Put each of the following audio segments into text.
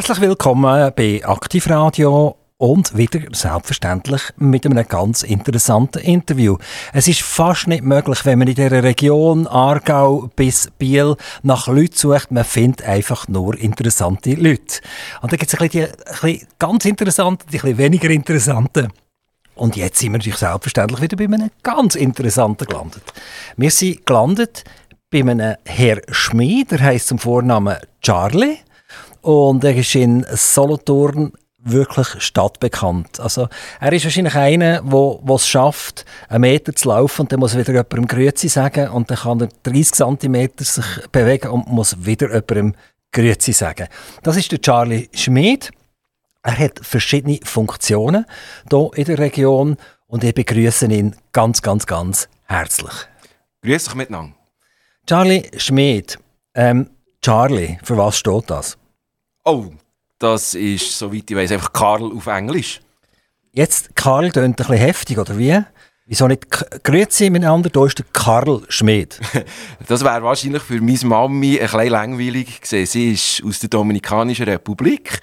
Herzlich willkommen bei Aktivradio und wieder selbstverständlich mit einem ganz interessanten Interview. Es ist fast nicht möglich, wenn man in der Region Aargau bis Biel nach Leuten sucht, man findet einfach nur interessante Leute. Und da gibt es ein bisschen, die, ein bisschen ganz interessante, die ein bisschen weniger interessante. Und jetzt sind wir natürlich selbstverständlich wieder bei einem ganz interessanten gelandet. Wir sind gelandet bei einem Herr Schmid, der heisst zum Vornamen Charlie. Und er ist in Solothurn wirklich stadtbekannt. Also, er ist wahrscheinlich einer, der es schafft, einen Meter zu laufen und dann muss wieder jemandem Grüezi sagen und dann kann er 30 cm sich bewegen und muss wieder jemandem Grüezi sagen. Das ist der Charlie Schmid. Er hat verschiedene Funktionen hier in der Region und ich begrüße ihn ganz, ganz, ganz herzlich. Grüß dich miteinander. Charlie Schmid. Ähm, Charlie, für was steht das? Oh, das ist, soweit ich weiß, einfach Karl auf Englisch. Jetzt, Karl tönt ein bisschen heftig, oder wie? Wieso nicht Grüezi miteinander, da ist der Karl Schmid. das wäre wahrscheinlich für meine Mami ein bisschen langweilig gewesen. Sie ist aus der Dominikanischen Republik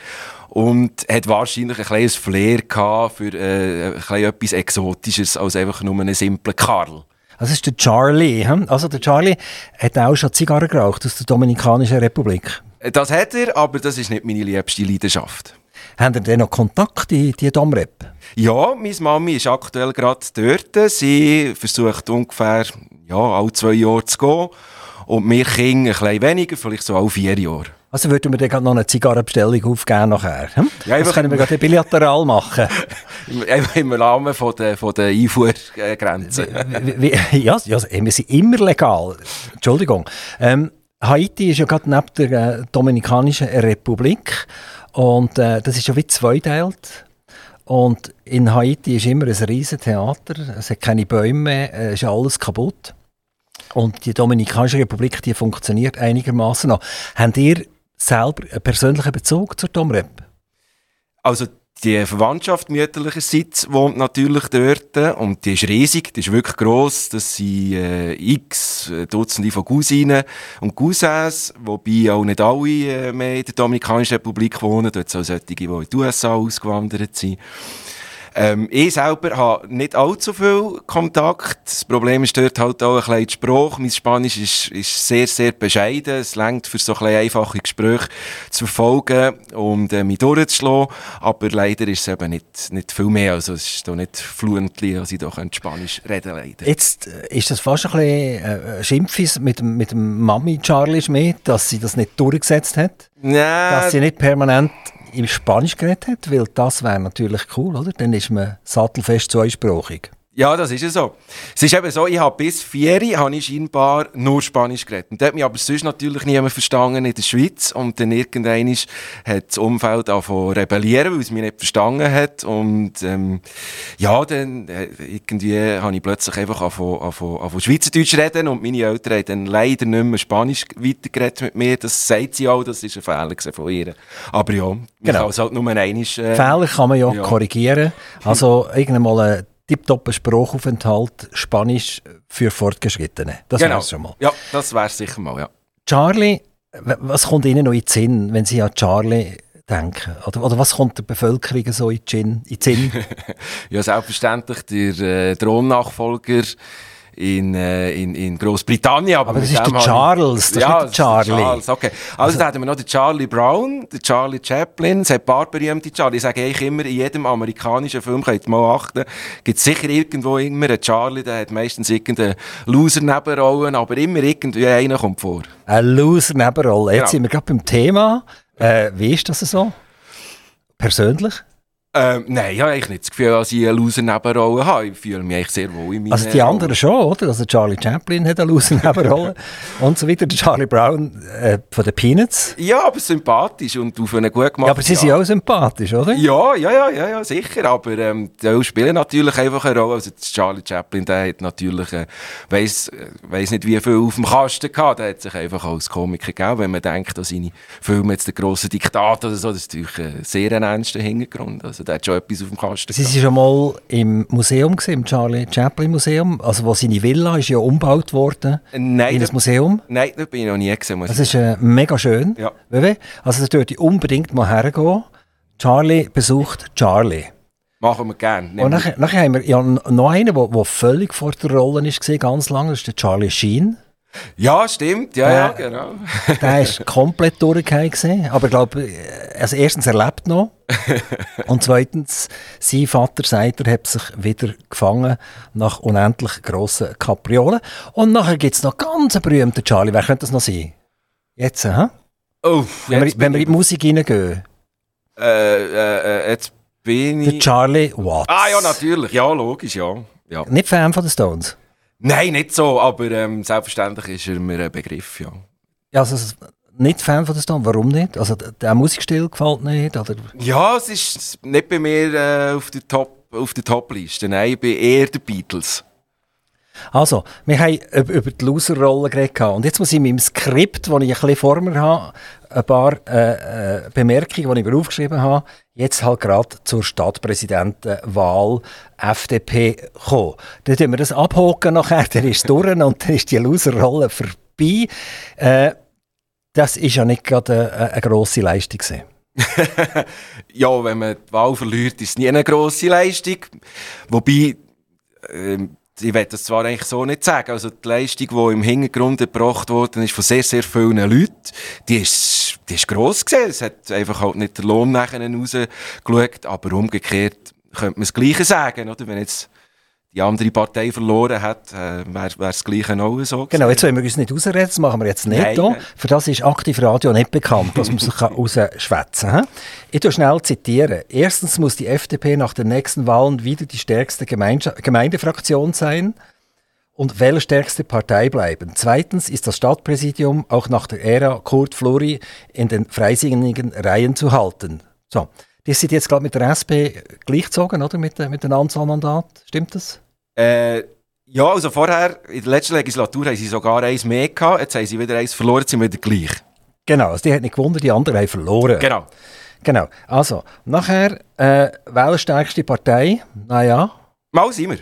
und hat wahrscheinlich ein kleines Flair gehabt für äh, ein etwas Exotisches als einfach nur einen simplen Karl. Das ist der Charlie. Hm? Also der Charlie hat auch schon Zigarren geraucht aus der Dominikanischen Republik. Das hat er, aber das ist nicht meine liebste Leidenschaft. Haben ihr denn noch Kontakt in die Domrep? Ja, meine Mami ist aktuell gerade dort. Sie versucht ungefähr ja, alle zwei Jahre zu gehen. Und wir Kinder ein bisschen weniger, vielleicht so alle vier Jahre. Also würden wir dann noch eine Zigarrenbestellung aufgeben nachher? Hm? Ja, das können wir gerade bilateral machen. Im, Rahmen von der, von der Einfuhrgrenze. ja, ja, wir sind immer legal. Entschuldigung. Ähm, Haiti ist ja gerade neben der äh, Dominikanischen Republik und äh, das ist ja wie zweiteilt. Und in Haiti ist immer ein riesiges Theater, es hat keine Bäume mehr, es ist alles kaputt. Und die Dominikanische Republik, die funktioniert einigermaßen noch. Habt ihr selber einen persönlichen Bezug zur Domrep? Also die Verwandtschaft mütterlicherseits wohnt natürlich dort und die ist riesig, die ist wirklich gross. Das sind äh, x äh, Dutzende von Cousinen und Cousins, wobei auch nicht alle äh, mehr in der Dominikanischen Republik wohnen. Dort sind auch solche, die in die USA ausgewandert sind. Ähm, ich selber habe nicht allzu viel Kontakt. Das Problem ist dort halt auch ein bisschen die Sprache. Mein Spanisch ist, ist sehr, sehr bescheiden. Es längt für so ein einfache Gespräche zu verfolgen und äh, mich durchzuschlagen. Aber leider ist es eben nicht, nicht viel mehr. Also es ist doch nicht fluently, dass ich doch Spanisch reden leider. Jetzt äh, ist das fast ein bisschen äh, Schimpfis mit, mit dem Mami Charlie Schmidt, dass sie das nicht durchgesetzt hat. Ja. Dass sie nicht permanent im Spanisch geredet hat, weil das wäre natürlich cool, oder? Dann ist man sattelfest zweisprachig. Ja, das ist ja so. Es ist eben so, ich habe bis vier habe ich scheinbar nur Spanisch geredet. Und da hat mich aber sonst natürlich niemand verstanden in der Schweiz. Und dann irgendwann hat das Umfeld angefangen rebellieren, weil es mich nicht verstanden hat. Und ähm, ja, dann äh, irgendwie habe ich plötzlich einfach angefangen, angefangen, angefangen Schweizerdeutsch reden und meine Eltern haben dann leider nicht mehr Spanisch weitergeredet mit mir. Das sagt sie auch, das ist ein Fehler von ihr. Aber ja, genau. kann es halt nur einmal... Äh, Fehler kann man ja, ja. korrigieren. Also irgendwann mal tiptoppen Sprachaufenthalt Spanisch für Fortgeschrittene. Das genau. wär's schon mal. Ja, das wäre sicher mal, ja. Charlie, was kommt Ihnen noch in den Sinn, wenn Sie an Charlie denken? Oder, oder was kommt der Bevölkerung so in den Sinn? ja, selbstverständlich der äh, Thronnachfolger in, äh, in, in Großbritannien. Aber, aber das ist der Charles, das ja, ist der Charlie. Charles, okay. Also, also da hatten wir noch den Charlie Brown, den Charlie Chaplin, es hat ein paar berühmte Charlie. Ich sage eigentlich immer, in jedem amerikanischen Film, könnt ihr mal achten, gibt es sicher irgendwo immer einen Charlie, der hat meistens irgendeine Loser-Nebenrolle, aber immer irgendwie einer kommt vor. Eine Loser-Nebenrolle. Jetzt genau. sind wir gerade beim Thema. Äh, wie ist das so? Persönlich? Ähm, nein, ich habe eigentlich nicht das Gefühl, dass ich eine Loser-Nebenrolle habe. Ich fühle mich eigentlich sehr wohl in meiner Also die anderen schon, oder? Also Charlie Chaplin hat eine Loser-Nebenrolle und so weiter. Der Charlie Brown äh, von den Peanuts. Ja, aber sympathisch und auf eine gut gemacht. Ja, aber sie sind ja auch sympathisch, oder? Ja, ja, ja, ja, ja sicher. Aber ähm, die spielen natürlich einfach eine Rolle. Also Charlie Chaplin, der hat natürlich, äh, weiss, äh, weiss nicht wie viel auf dem Kasten gehabt. Der hat sich einfach als Komiker gegeben. Wenn man denkt, dass seine Filme jetzt der grosse Diktator oder so, das ist natürlich ein sehr ernster Hintergrund. Also der hat schon etwas auf dem Kasten. Sie waren schon mal im Museum, gewesen, im Charlie Chaplin Museum, also wo seine Villa ist ja umgebaut worden Nein, in da, ein Museum. nein, da bin ich noch nie gesehen. Das ist äh, mega schön. Ja. Also da dürfte ich unbedingt mal hergehen. Charlie besucht Charlie. Machen wir gerne. Und nachher, nachher haben wir ja noch einen, der, völlig vor der Rolle war, ganz lange, das ist der Charlie Sheen. Ja, stimmt. Ja, ja, Äh, genau. Der ist komplett gewesen. Aber ich glaube, also erstens, er lebt noch. Und zweitens, sein Vater sagt, er hat sich wieder gefangen nach unendlich grossen Kapriolen. Und nachher gibt es noch ganz einen berühmten Charlie. Wer könnte das noch sein? Jetzt, hä? Oh, Wenn, wir, wenn wir in die Musik reingehen. äh, äh, äh, jetzt bin Der ich... Charlie Watts. Ah ja, natürlich. Ja, logisch, ja. ja. Nicht Fan von den Stones? Nein, nicht so, aber ähm, selbstverständlich ist er mir ein Begriff, ja. Ja, also nicht Fan von den Stones. Warum nicht? Also der der Musikstil gefällt nicht? Oder? Ja, es ist nicht bei mir äh, auf der Top auf der Top-Liste. Nein, ich bin eher der Beatles. Also, wir haben über die Loser-Rolle geredet. Und jetzt muss ich in meinem Skript, das ich ein bisschen vor mir habe, ein paar äh, äh, Bemerkungen, die ich mir aufgeschrieben habe, jetzt halt gerade zur Stadtpräsidentenwahl FDP kommen. Dann tun wir das abhaken nachher, dann ist es durch und dann ist die Loser-Rolle vorbei. Äh, das ist ja nicht gerade eine, eine grosse Leistung. Ja, wenn man die Wahl verliert, ist es nie eine grosse Leistung. Wobei, ähm, ich will das zwar eigentlich so nicht sagen, also die Leistung, die im Hintergrund gebracht worden ist von sehr, sehr vielen Leuten, die ist, die ist gross gewesen. Es hat einfach halt nicht der Lohn nachher rausgeschaut, aber umgekehrt könnte man das Gleiche sagen, oder? Wenn jetzt die andere Partei verloren hat, äh, wäre wär das Gleiche auch so Genau, jetzt wollen wir uns nicht rausreden, das machen wir jetzt nicht. Nein, nein. Für das ist Aktivradio nicht bekannt, dass man sich rausschwätzen kann. Ich tue schnell zitieren. Erstens muss die FDP nach den nächsten Wahlen wieder die stärkste Gemeinde Gemeindefraktion sein und wählerstärkste Partei bleiben. Zweitens ist das Stadtpräsidium auch nach der Ära Kurt Fluri in den freisinnigen Reihen zu halten. So, die sind jetzt gerade mit der SP gleichgezogen, oder? Mit, der- mit dem Anzahlmandat. Stimmt das? Äh, ja, also vorher, in der letzten Legislatur haben sie sogar eins mehr gehabt, jetzt haben sie wieder eins verloren, sind wieder gleich. Genau, also die hat nicht gewonnen, die anderen haben verloren. Genau. Genau. Also, nachher, äh, wählerstärkste Partei, naja, Mal sind wir.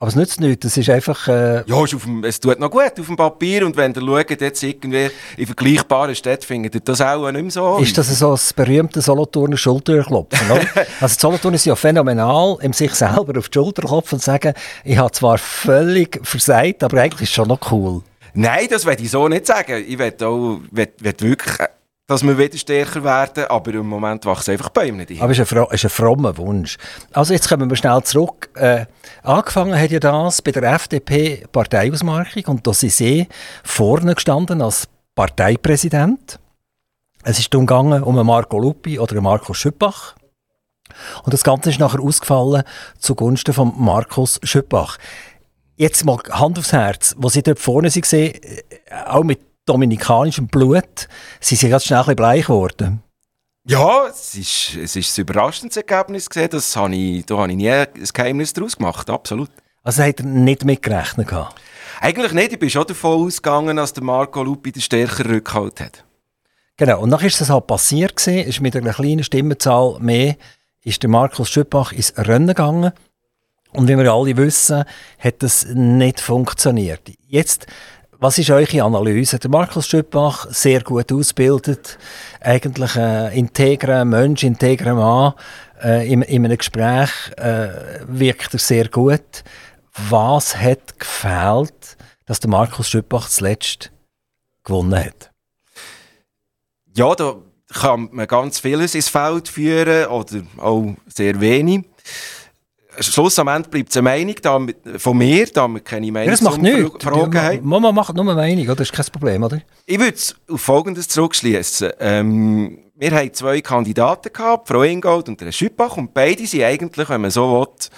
Aber es nützt nichts, das ist einfach, äh, Ja, ist auf dem, es tut noch gut auf dem Papier und wenn ihr schaut, jetzt irgendwie in vergleichbaren Städten, findet ihr das auch nicht mehr so. ist das so das berühmte Solothurner Schulterklopfen, oder? also, die Solothurner sind ja phänomenal, im sich selber auf die Schulter klopfen und sagen, ich habe zwar völlig versagt, aber eigentlich ist es schon noch cool. Nein, das will ich so nicht sagen. Ich will auch, will, will wirklich, dass wir wieder stärker werden, aber im Moment wachsen einfach Bäume nicht ein. Aber es ist ein, ist ein frommer Wunsch. Also jetzt kommen wir schnell zurück. Äh, angefangen hat ja das bei der FDP-Parteiausmarkung und da sind sie vorne gestanden als Parteipräsident. Es ist darum gegangen um einen Marco Lupi oder einen Markus Schüppach. Und das Ganze ist nachher ausgefallen zugunsten von Markus Schüppach. Jetzt mal Hand aufs Herz, wo sie dort vorne waren, äh, auch mit dominikanischem Blut, sie sind ganz schnell ein bisschen bleich geworden. Ja, es ist, es ist ein überraschendes Ergebnis gesehen. Das habe ich, da habe ich nie ein Geheimnis daraus gemacht, absolut. Also hat er nicht mitgerechnet gehabt. Eigentlich nicht. Ich bin schon davon ausgegangen, dass der Marco Lupi den stärkeren Rückhalt hat. Genau, und dann ist das halt passiert gewesen, ist mit einer kleinen Stimmenzahl mehr, ist der Markus Schüppach ins Rennen gegangen. Und wie wir alle wissen, hat das nicht funktioniert. Jetzt, was ist eure Analyse? Der Markus Schüppach, sehr gut ausgebildet, eigentlich ein integrer Mensch, integrer Mann, äh, in, in einem Gespräch äh, wirkt er sehr gut. Was hat gefehlt, dass der Markus Schüppach zuletzt gewonnen hat? Ja, da kann man ganz vieles ins Feld führen oder auch sehr wenig. Schluss am Ende bleibt es eine Meinung da, von mir, da wir keine Ja, das macht nichts. Fragen haben. Mama macht nur eine Meinung, oder? Das ist kein Problem, oder? Ich würde es auf Folgendes zurückschließen. Ähm, wir hatten zwei Kandidaten gehabt, Frau Ingold und der Schüppach, und beide sind eigentlich, wenn man so will,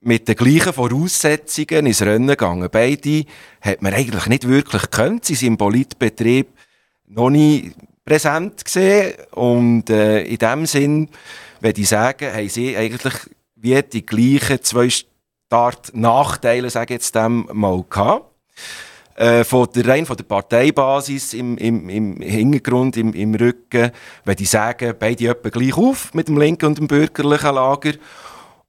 mit den gleichen Voraussetzungen ins Rennen gegangen. Beide hat man eigentlich nicht wirklich gekannt. Sie sind im Politbetrieb noch nie präsent gesehen und äh, in dem Sinn, würde ich sagen, haben sie eigentlich wie die gleichen zwei Start-Nachteile, sage ich jetzt dem, mal gehabt. äh, von der, rein von der Parteibasis im, im, im Hintergrund, im, im Rücken, wenn die sagen, beide etwa gleich auf mit dem linken und dem bürgerlichen Lager.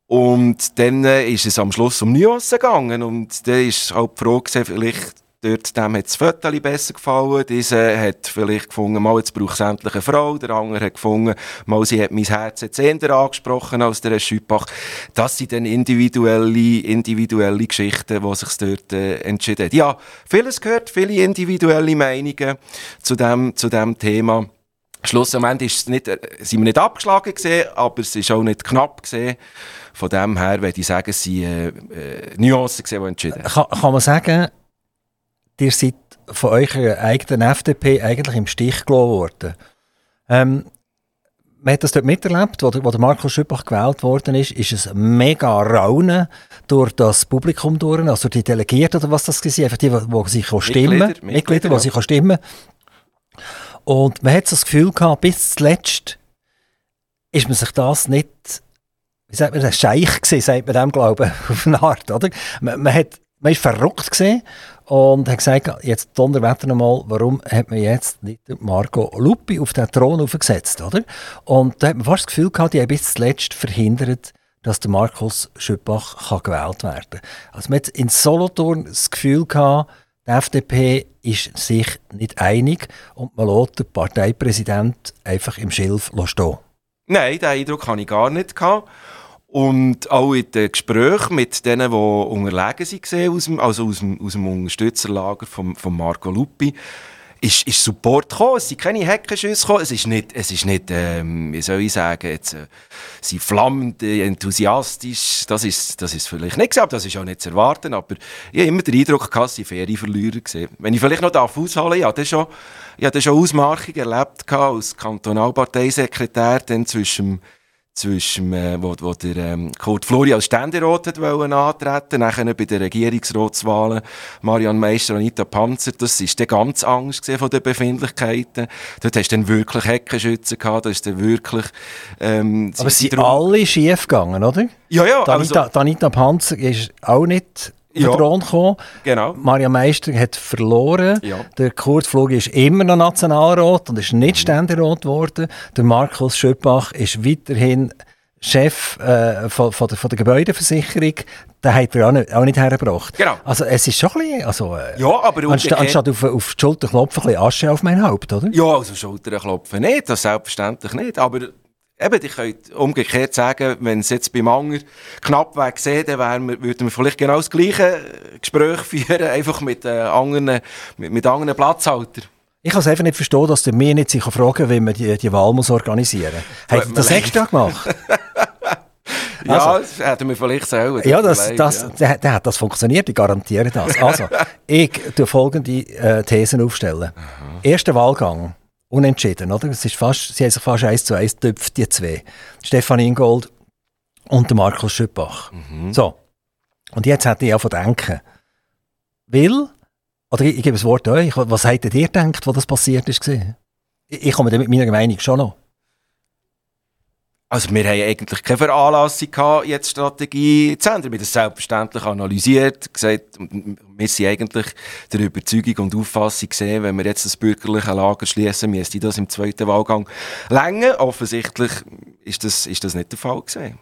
Und dann ist es am Schluss um Nuancen gegangen und dann ist auch die Frage, vielleicht Dort, dem hat das Foto besser gefallen. Dieser hat vielleicht gefunden, mal, jetzt braucht es endlich eine Frau. Der andere hat gefunden, mal, sie hat mein Herz jetzt eher angesprochen als der Schüppach. Das sind dann individuelle, individuelle Geschichten, die sich dort äh, entschieden haben. Ja, vieles gehört, viele individuelle Meinungen zu dem, zu dem Thema. Schlussendlich ist es nicht, äh, sind wir nicht abgeschlagen gesehen, aber es ist auch nicht knapp gesehen. Von dem her würde ich sagen, es sind äh, äh, Nuancen gesehen, die entschieden. Kann, kann man sagen, ihr seid von eurer eigenen FDP eigentlich im Stich gelassen worden. Ähm, man hat das dort miterlebt, wo wo Markus Schüppach gewählt worden ist, ist es mega Raunen durch das Publikum durch, also die Delegierten oder was das war, einfach die, die sich stimmen, Mitglieder, Mitglieder, die sich stimmen. Und man hat so das Gefühl gehabt, bis zuletzt ist man sich das nicht, wie sagt man, das Scheich gesehen, sagt man dem, glaube ich, auf eine Art, oder? Man, man hat, man ist verrückt gesehen und hat gesagt, jetzt Donnerwetter nochmal, warum hat man jetzt nicht Marco Lupi auf den Thron aufgesetzt, oder? Und da hat man fast das Gefühl gehabt, die haben bis zuletzt verhindert, dass der Markus Schüppach kann gewählt werden kann. Also man hat in Solothurn das Gefühl gehabt, die FDP ist sich nicht einig und man lässt den Parteipräsident einfach im Schilf stehen. Nein, den Eindruck hatte ich gar nicht. Gehabt. Und auch in den Gesprächen mit denen, die unterlegen waren, aus dem, also aus dem, aus dem Unterstützerlager von, von Marco Lupi, ist, ist Support gekommen. Es sind keine Heckenschüsse gekommen. Es ist nicht, es ist nicht ähm, wie soll ich sagen, jetzt, äh, sie flammend, äh, enthusiastisch. Das ist, das ist vielleicht nicht gesagt, das ist auch nicht zu erwarten. Aber ich habe immer den Eindruck gehabt, sie faire Verlierer gesehen. Wenn ich vielleicht noch darf ausholen, ja, das schon, ich habe schon Ausmarchungen erlebt als Kantonalparteisekretär, dann zwischen zwischen, äh, wo, wo der ähm, Kurt Flori als Ständerat hat wollen antreten, nachher bei den Regierungsratswahlen Marianne Meister und Anita Panzer, das ist dann ganz Angst von den Befindlichkeiten. Dort hast du dann wirklich Heckenschützen gehabt, da ist dann wirklich... Ähm, Aber sind alle schief gegangen, oder? Ja, ja. Anita, also, Anita Panzer ist auch nicht ja, Thron gekommen. Genau. Maria Meister hat verloren. Ja. Der Kurt Flug ist immer noch Nationalrat und ist nicht mhm. Ständerat geworden. Der Markus Schöppach ist weiterhin Chef äh, von, von, der, von der Gebäudeversicherung, den hat er auch nicht, auch nicht hergebracht. Genau. Also es ist schon ein bisschen, also, äh, ja, aber anstatt, anstatt auf, auf die Schulter klopfen, ein bisschen Asche auf mein Haupt, oder? Ja, also Schulter klopfen nicht, das selbstverständlich nicht, aber Eben, ich könnte umgekehrt sagen, wenn es jetzt beim Anger knapp wäre gesehen, dann wir, würden wir vielleicht genau das gleiche Gespräch führen, einfach mit, äh, anderen, mit, mit anderen Platzhaltern. Ich kann es einfach nicht verstehen, dass der mir nicht sich fragen wie man die, die Wahl muss organisieren muss. Hat er das extra gemacht? ja, also, das hätten wir vielleicht selber. Ja, das, das, ja. Der, hat das funktioniert, ich garantiere das. Also, ich tue folgende äh, Thesen aufstellen. Aha. Erster Wahlgang unentschieden, oder? Es ist fast, sie haben sich fast eins zu eins getöpft, die zwei. Stefan Ingold und der Markus Schüppach. Mhm. So. Und jetzt hätte ich auch von denken. Will, oder ich, ich gebe das Wort euch, was hättet ihr gedacht, wo das passiert ist? Ich, ich komme mit meiner Meinung schon noch. Also wir haben eigentlich keine Veranlassung gehabt, jetzt Strategie zu ändern. Wir haben das selbstverständlich analysiert, gesagt, wir sind eigentlich der Überzeugung und Auffassung gesehen, wenn wir jetzt das bürgerliche Lager schließen, müsste das im zweiten Wahlgang länger. Offensichtlich ist das, ist das nicht der Fall gewesen.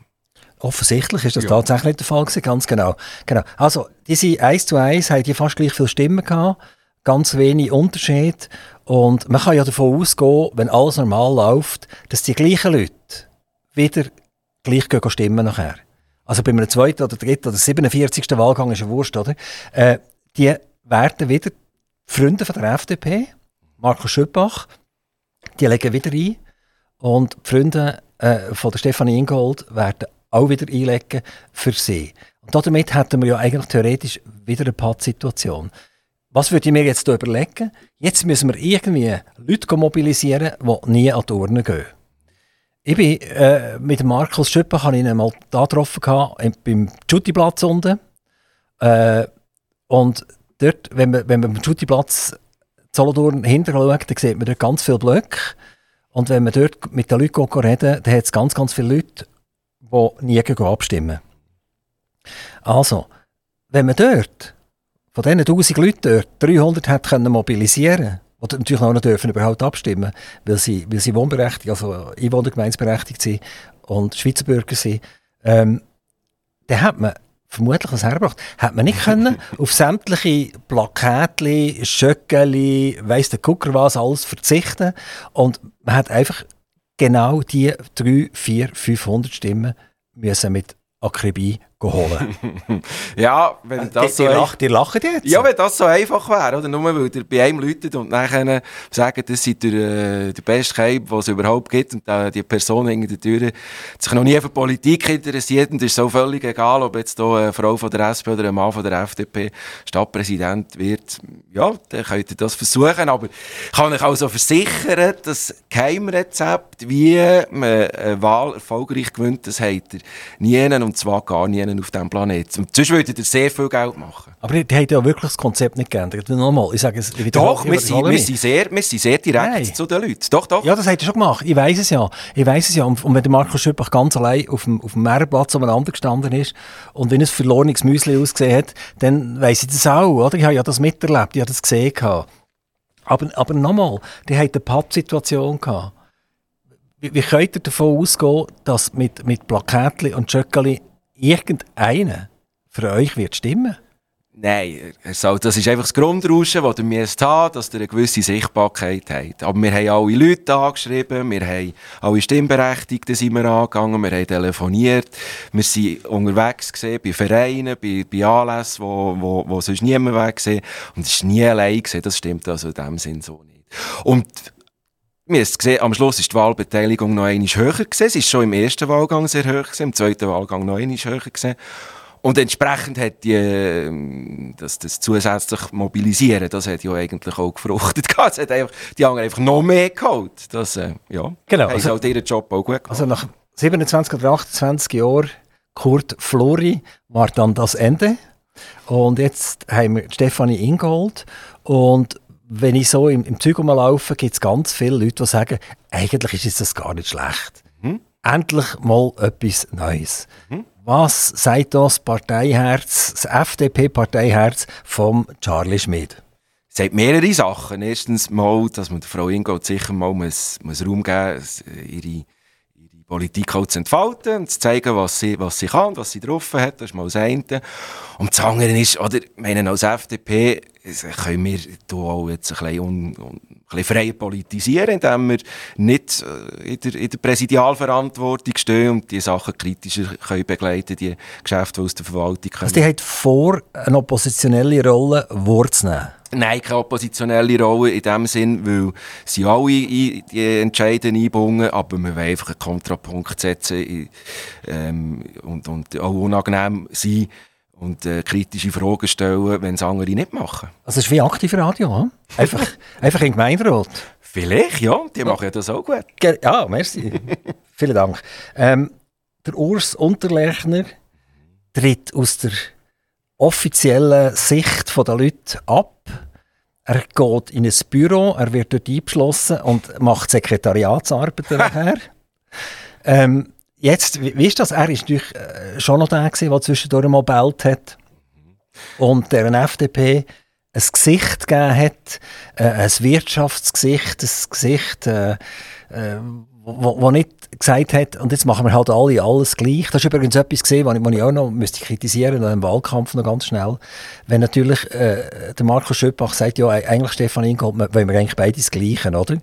Offensichtlich ist das ja. tatsächlich nicht der Fall gewesen, ganz genau. genau. Also diese 1 zu 1 haben die fast gleich viele Stimmen gehabt, ganz wenig Unterschied und man kann ja davon ausgehen, wenn alles normal läuft, dass die gleichen Leute wieder gleich gehen stimmen nachher. Also bei einem zweiten oder dritten oder 47. Wahlgang ist ja Wurst, oder? Äh, die werden wieder Freunde von der FDP, Markus Schöppach, die legen wieder ein. Und die Freunde äh, von der Stefanie Ingold werden auch wieder einlegen für sie. Und damit hätten wir ja eigentlich theoretisch wieder eine Pattsituation. Was würde ich mir jetzt überlegen? Jetzt müssen wir irgendwie Leute mobilisieren, die nie an die Urne gehen. Ich bin äh, mit Markus Schöpper habe ich ihn mal da getroffen beim Schuttiplatz unten. Äh, und dort, wenn man, wenn man beim Schuttiplatz Solothurn hinterschaut, dann sieht man dort ganz viele Blöcke. Und wenn man dort mit den Leuten reden dann hat es ganz, ganz viele Leute, die nie abstimmen. Also, wenn man dort von diesen 1000 Leuten dort 300 hat können oder natürlich noch nicht dürfen überhaupt abstimmen, weil sie, weil sie wohnberechtigt, also Einwohnergemeinsberechtigt sind und Schweizer Bürger sind, ähm, dann hat man vermutlich was hergebracht. Hat man nicht können auf sämtliche Plakatli, Schöckeli, weiss der Gucker was, alles verzichten und man hat einfach genau die 3, 4, 500 Stimmen müssen mit Akribie holen. ja, wenn äh, das die, so... Die, lach, die lachen jetzt? Ja, wenn das so einfach wäre, oder? Nur weil ihr bei einem läutet und nachher sagen, das sei der, äh, der beste Cape, den es überhaupt gibt und die Person hinter der Tür sich noch nie für Politik interessiert und ist so völlig egal, ob jetzt hier eine Frau von der SP oder ein Mann von der FDP Stadtpräsident wird. Ja, dann könnt ihr das versuchen, aber ich kann euch also versichern, das Geheimrezept, wie man eine Wahl erfolgreich gewinnt, das habt ihr nie und zwar gar nie auf diesem Planeten. Sonst würdet ihr sehr viel Geld machen. Aber die, die haben ja wirklich das Konzept nicht geändert. Nochmal, ich sage es Doch, wir sind, wir, sind sehr, wir sind sehr direkt Nein. zu den Leuten. Doch, doch. Ja, das habt ihr schon gemacht. Ich weiß es ja. Ich weiß es ja. Und, und wenn der Markus Schöppach ganz allein auf dem, auf dem Meerplatz umeinander gestanden ist und wenn es verlorenes Müsli ausgesehen hat, dann weiss ich das auch. Oder? Ich habe ja das miterlebt, ich habe das gesehen. Aber, aber nochmal, die hatten eine Pappsituation gehabt. Wie, wie könnt ihr davon ausgehen, dass mit, mit Plakatli und Schöckeli irgendeiner für euch wird stimmen? Nein, das ist einfach das Grundrauschen, das ihr müsst haben, dass ihr eine gewisse Sichtbarkeit habt. Aber wir haben alle Leute angeschrieben, wir haben alle Stimmberechtigten sind wir angegangen, wir haben telefoniert, wir sind unterwegs gesehen bei Vereinen, bei, bei Anlässen, wo, wo, wo sonst niemand weg gesehen und es ist nie allein gesehen, das stimmt also in dem Sinn so nicht. Und wir haben gesehen, am Schluss ist die Wahlbeteiligung noch einmal höher gewesen. Sie ist schon im ersten Wahlgang sehr hoch gewesen, im zweiten Wahlgang noch einmal höher gewesen. Und entsprechend hat die, ähm, das, das zusätzlich Mobilisieren, das hat ja eigentlich auch gefruchtet. Es hat einfach, die anderen einfach noch mehr geholt. Das, äh, ja, genau. also, auch ihren Job auch gut gemacht. Also nach 27 oder 28 Jahren Kurt Flori war dann das Ende. Und jetzt haben wir Stefanie Ingold und wenn ich so im, im Zug laufe, gibt es ganz viele Leute, die sagen, eigentlich ist das gar nicht schlecht. Mhm. Endlich mal etwas Neues. Mhm. Was sagt das Parteiherz, das FDP-Parteiherz vom Charlie Schmidt? Es sagt mehrere Sachen. Erstens mal, dass man der Frau Ingold sicher mal muss, muss Raum geben muss, ihre Politik auch zu entfalten und zu zeigen, was sie, was sie kann, was sie drauf hat. Das ist mal das eine. Und das andere ist, oder, meine, als FDP können wir hier auch jetzt ein bisschen, un, un, ein bisschen frei politisieren, indem wir nicht äh, in der, in der Präsidialverantwortung stehen und die Sachen kritischer können begleiten, die Geschäfte, die aus der Verwaltung kommen. Also die hat vor, eine oppositionelle Rolle wahrzunehmen? Nein, keine oppositionelle Rolle in dem Sinn, weil sie alle in die Entscheidungen einbringen, aber wir wollen einfach einen Kontrapunkt setzen ähm, und, und auch unangenehm sein und äh, kritische Fragen stellen, wenn es andere nicht machen. Also es ist wie Aktivradio, hm? einfach, einfach in Gemeinderat. Vielleicht, ja, die ja. machen das auch gut. Ja, merci. Vielen Dank. Ähm, der Urs Unterlechner tritt aus der offiziellen Sicht der Leute ab. Er geht in ein Büro, er wird dort eingeschlossen und macht Sekretariatsarbeit nachher. ähm, Jetzt, wie, ist das? Er ist natürlich äh, schon noch der, der zwischendurch mal bellt hat und der FDP ein Gesicht gegeben hat, äh, ein Wirtschaftsgesicht, ein Gesicht, äh, äh, wo, wo nicht gesagt hat, und jetzt machen wir halt alle alles gleich. Das ist übrigens etwas gesehen, was ich, was ich auch noch müsste kritisieren müsste, im Wahlkampf noch ganz schnell. Wenn natürlich äh, der Markus Schöpach sagt, ja, eigentlich Stefan Ingold, wollen wir eigentlich beides gleichen, oder?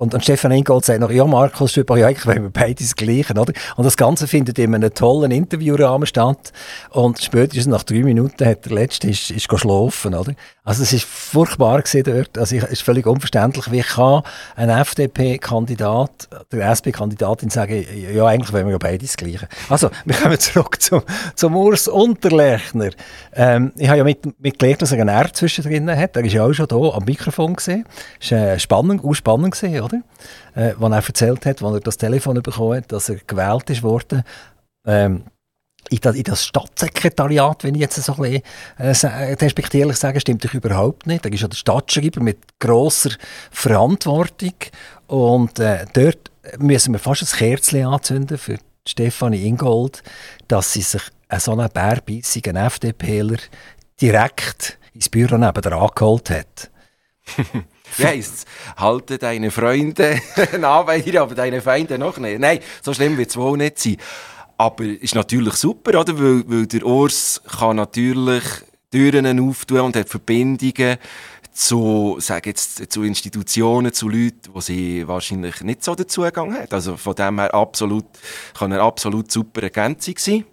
Und, und Stefan Ingold sagt noch, ja, Markus Schüber, ja, eigentlich wollen wir beide das Gleiche, oder? Und das Ganze findet in einem tollen Interviewrahmen statt. Und spätestens nach drei Minuten hat der Letzte ist, ist geschlafen, oder? Also, es ist furchtbar gewesen dort. Also, es ist völlig unverständlich, wie kann ein FDP-Kandidat, der SP-Kandidatin sagen, ja, eigentlich wollen wir ja beide Gleiche. Also, wir kommen zurück zum, zum Urs Unterlechner. Ähm, ich habe ja mit, mitgelernt, dass er einen R zwischendrin hat. Er ist ja auch schon hier am Mikrofon gesehen. Es war spannend, auch spannend gewesen, oder? Äh, als er erzählt hat, als er das Telefon bekommen hat, dass er gewählt ist worden. Ähm, in das, in das Stadtsekretariat, wenn ich jetzt so ein bisschen äh, respektierlich sage, stimmt doch überhaupt nicht. Da ist ja der Stadtschreiber mit grosser Verantwortung und äh, dort müssen wir fast ein Kerzchen anzünden für Stefanie Ingold, dass sie sich so einen bärbissigen FDPler direkt ins Büro nebenan geholt hat. Wie heisst Halte deine Freunde nah bei dir, aber deine Feinde noch nicht. Nein, so schlimm wird es wohl nicht sein. Aber ist natürlich super, oder? Weil, weil der Urs kann natürlich Türen auftun und hat Verbindungen zu, sag jetzt, zu Institutionen, zu Leuten, wo sie wahrscheinlich nicht so den Zugang hat. Also von dem her absolut, kann er absolut super Ergänzung sein.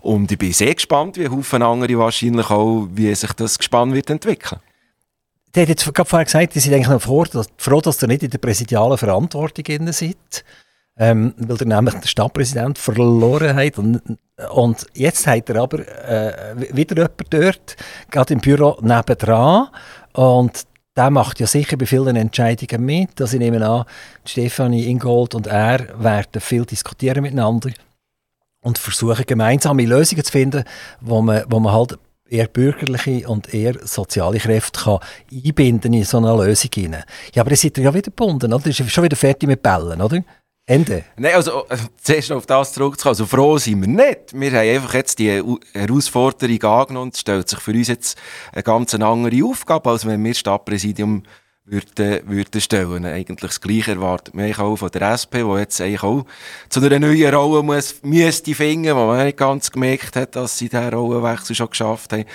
Und ich bin sehr gespannt, wie Haufen andere wahrscheinlich auch, wie sich das gespannt wird entwickeln. Der hat jetzt gerade vorher gesagt, Sie sind eigentlich noch froh, dass, froh, dass ihr nicht in der präsidialen Verantwortung seid. Ähm, weil er nämlich den Stadtpräsident verloren hat. Und, und jetzt hat er aber äh, wieder jemanden dort, gerade im Büro nebendran. Und der macht ja sicher bei vielen Entscheidungen mit. Also ich nehme an, Stefanie Ingold und er werden viel diskutieren miteinander und versuchen gemeinsame Lösungen zu finden, wo man, wo man halt eher bürgerliche und eher soziale Kräfte kann in so eine Lösung. Ja, aber dann seid ihr ja wieder gebunden, oder? Ist schon wieder fertig mit Bällen, oder? Ende. Nein, also äh, zuerst auf das zurückzukommen. Also froh sind wir nicht. Wir haben einfach jetzt die Herausforderung angenommen. Es stellt sich für uns jetzt eine ganz andere Aufgabe, als wenn wir Stadtpräsidium würde, würde stellen. Eigentlich das Gleiche erwartet man auch von der SP, die jetzt eigentlich auch zu einer neuen Rolle muss, müsste finden, wo man nicht ganz gemerkt hat, dass sie diesen Rollenwechsel schon geschafft haben.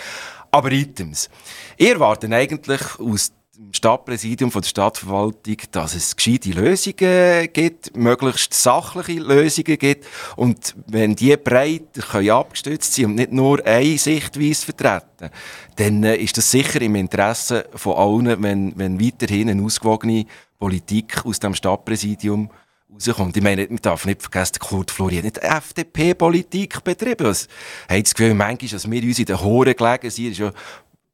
Aber Items. Ihr erwartet eigentlich aus dem Stadtpräsidium von der Stadtverwaltung, dass es gescheite Lösungen gibt, möglichst sachliche Lösungen gibt und wenn die breit können abgestützt sind und nicht nur eine Sichtweise vertreten, dann äh, ist das sicher im Interesse von allen, wenn, wenn weiterhin eine ausgewogene Politik aus dem Stadtpräsidium rauskommt. Ich meine, man darf nicht vergessen, Kurt Florian hat nicht FDP-Politik betrieben. Also, hat das Gefühl, manchmal, dass wir uns in den Horen gelegen sind, ist ja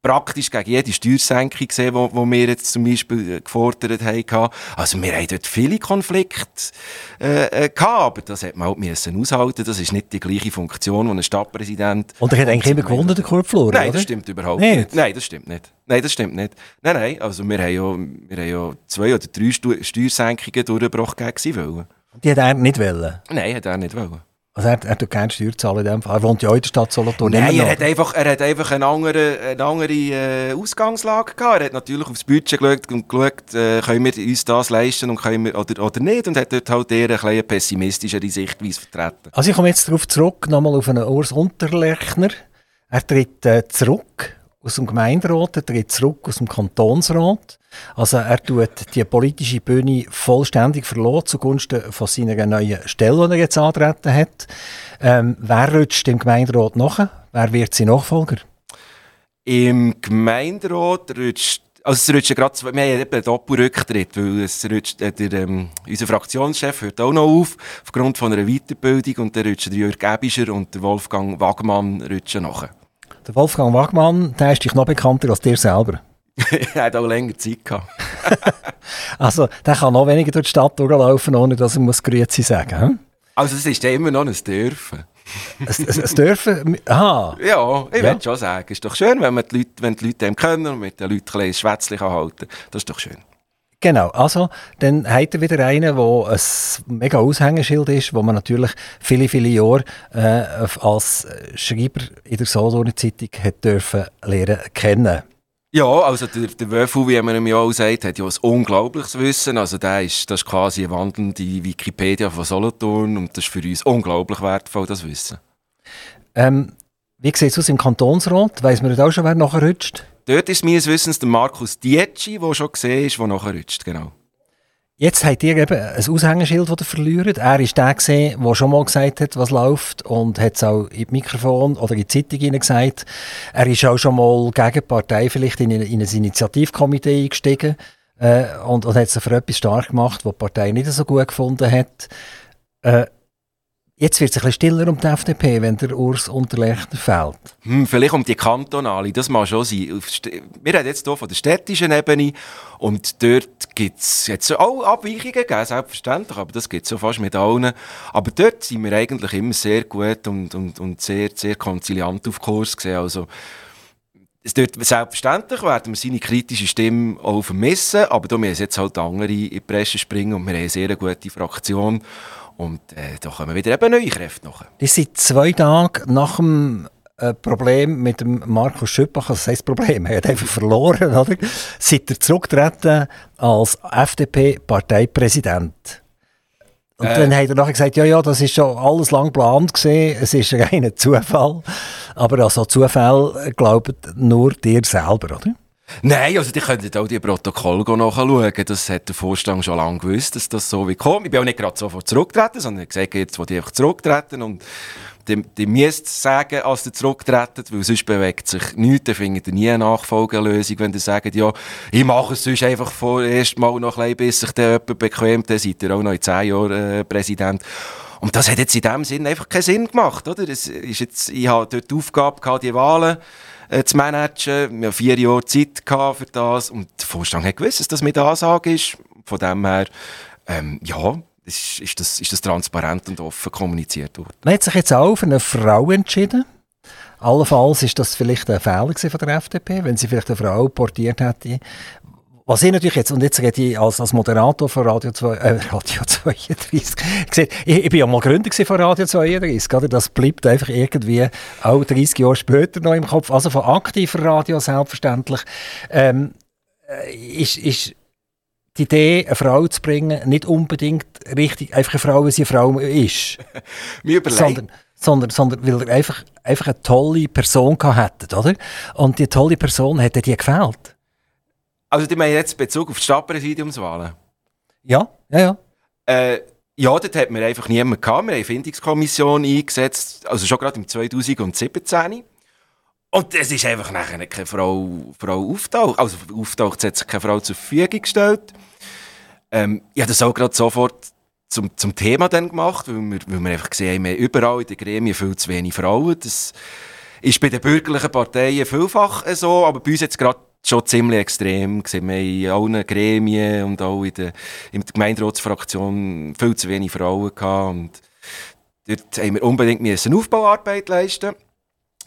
praktisch gegen jede Steuersenkung gesehen, die, die wir jetzt zum Beispiel äh, gefordert haben. Also wir haben dort viele Konflikte äh, äh, gehabt, aber das hat man halt müssen aushalten. Das ist nicht die gleiche Funktion, die ein Stadtpräsident... Und er hat eigentlich immer gewonnen, der Kurt Florian, Nein, oder? das stimmt überhaupt nicht. nicht. Nein, das stimmt nicht. Nein, das stimmt nicht. Nein, nein, also wir haben ja, wir haben ja zwei oder drei Steuersenkungen durchgebrochen gegen sie wollen. Die hat er nicht wollen? Nein, hat er nicht wollen. Also er, er tut keine Steuer zahlen. Er wohnt ja auch in der Stadt Solothurn. Nein, er hat, einfach, er hat einfach eine andere, eine andere äh, Ausgangslage gehabt. Er hat natürlich aufs Budget geschaut und geschaut, äh, können wir uns das leisten und können wir, oder, oder nicht. Und hat dort halt eher eine kleine pessimistischere Sichtweise vertreten. Also ich komme jetzt darauf zurück, nochmal auf einen Urs Unterlechner. Er tritt äh, zurück aus dem Gemeinderat, er tritt zurück aus dem Kantonsrat. Also er tut die politische Bühne vollständig verloren zugunsten von seiner neuen Stelle, die er jetzt antreten hat. Ähm, wer rutscht im Gemeinderat nach? Wer wird sein Nachfolger? Im Gemeinderat rutscht also es rutscht gerade zwei, wir haben eben einen Doppelrücktritt, weil es rutscht, äh, der, ähm, unser Fraktionschef hört auch noch auf, aufgrund von einer Weiterbildung, und dann rutschen Jörg Ebischer und Wolfgang Wagmann rutschen nachher. Der Wolfgang Wagmann, der ist dich noch bekannter als dir selber. er hat auch länger Zeit gehabt. also, der kann noch weniger durch die Stadt durchlaufen, ohne dass er muss Grüezi sagen hm? Also, es ist immer noch ein Dürfen. ein, Dürfen? Aha. Ja, ich ja. würde schon sagen. Es ist doch schön, wenn, man die Leute, wenn die Leute dem können und mit den Leuten ein Schwätzchen halten kann. Das ist doch schön. Genau, also dann hat er wieder einen, der ein mega Aushängeschild ist, wo man natürlich viele, viele Jahre äh, als Schreiber in der Solothurner Zeitung hat dürfen lernen kennen. Ja, also der, der Wöffel, wie man ihm ja auch sagt, hat ja ein unglaubliches Wissen. Also der ist, das ist quasi eine wandelnde Wikipedia von Solothurn und das ist für uns unglaublich wertvoll, das Wissen. Ähm, wie sieht es aus im Kantonsrat? Weiss man nicht auch schon, wer nachher rutscht? Dort ist meines Wissens der Markus Dietschi, der schon gesehen ist, der nachher rutscht, genau. Jetzt habt ihr eben ein Aushängeschild, das ihr verliert. Er ist der gesehen, der schon mal gesagt hat, was läuft und hat es auch im Mikrofon oder in die Zeitung gesagt. Er ist auch schon mal gegen die Partei vielleicht in, in ein Initiativkomitee eingestiegen äh, und, und hat sich für etwas stark gemacht, was die Partei nicht so gut gefunden hat. Äh, Jetzt wird es ein bisschen stiller um die FDP, wenn der Urs Unterlechner fällt. Hm, vielleicht um die kantonale, das mag schon sein. Wir reden jetzt hier von der städtischen Ebene und dort gibt es auch Abweichungen, gegeben, selbstverständlich, aber das gibt es so fast mit allen. Aber dort sind wir eigentlich immer sehr gut und, und, und sehr, sehr konziliant auf Kurs gesehen. Also, es dort, selbstverständlich werden wir seine kritische Stimme auch vermissen, aber da müssen jetzt halt andere in die Presse springen und wir haben eine sehr gute Fraktion. Und äh, da kommen wieder eben neue Kräfte nach. Das sind zwei Tage nach dem ein Problem mit dem Markus Schüppach. Also das heisst Problem, er hat einfach verloren, oder? Seit er zurücktreten als FDP-Parteipräsident. Und äh. dann hat er nachher gesagt, ja, ja, das ist schon alles lang geplant gesehen, es ist rein Zufall. Aber also Zufall glaubt nur dir selber, oder? Nein, also die könnten auch die Protokolle nachschauen. Das hat der Vorstand schon lange gewusst, dass das so wie kommt. Ich bin auch nicht gerade sofort zurücktreten, sondern ich gesagt, jetzt wo die einfach zurücktreten und die, die müsst sagen, als ihr zurücktreten, weil sonst bewegt sich nichts, dann findet ihr nie eine Nachfolgelösung, wenn ihr sagt, ja, ich mache es sonst einfach vorerst mal noch ein bisschen, bis sich der jemand bequemt, dann seid ihr auch noch in zehn Jahren äh, Präsident. Und das hat jetzt in dem Sinn einfach keinen Sinn gemacht, oder? Es ist jetzt, ich habe dort die Aufgabe gehabt, die Wahlen äh, zu managen. Wir hatten vier Jahre Zeit für das und der Vorstand hat gewusst, dass das mit Ansage ist. Von dem her, ähm, ja, ist, ist, das, ist das transparent und offen kommuniziert worden. Man hat sich jetzt auch für eine Frau entschieden. Allenfalls ist das vielleicht ein Fehler von der FDP, wenn sie vielleicht eine Frau portiert hätte, was ich natürlich jetzt, und jetzt rede ich als, als Moderator von Radio, 2, äh, Radio 32, ich, ich, bin ja mal Gründer von Radio 32, oder? das bleibt einfach irgendwie auch 30 Jahre später noch im Kopf, also von aktiver Radio selbstverständlich, ähm, äh, ist, ist die Idee, eine Frau zu bringen, nicht unbedingt richtig, einfach eine Frau, weil sie eine Frau ist. Mir sondern, sondern, sondern weil er einfach, einfach eine tolle Person hatte, oder? Und die tolle Person hat dir gefällt. Also, die meinen jetzt Bezug auf die Stadtpräsidiumswahlen? Ja, ja, ja. Äh, ja, dort hat man einfach niemanden gehabt. Wir haben eine Findungskommission eingesetzt, also schon gerade im 2017. Und es ist einfach nachher keine Frau, Frau auftaucht. Also auftaucht, hat sich keine Frau zur Verfügung gestellt. Ähm, ich habe das auch gerade sofort zum, zum Thema dann gemacht, weil wir, weil wir einfach gesehen haben, überall in den Gremien viel zu wenig Frauen. Das ist bei den bürgerlichen Parteien vielfach so, aber bei uns jetzt gerade schon ziemlich extrem. Wir haben in allen Gremien und auch in der, in der Gemeinderatsfraktion viel zu wenig Frauen gehabt und dort haben wir unbedingt eine Aufbauarbeit leisten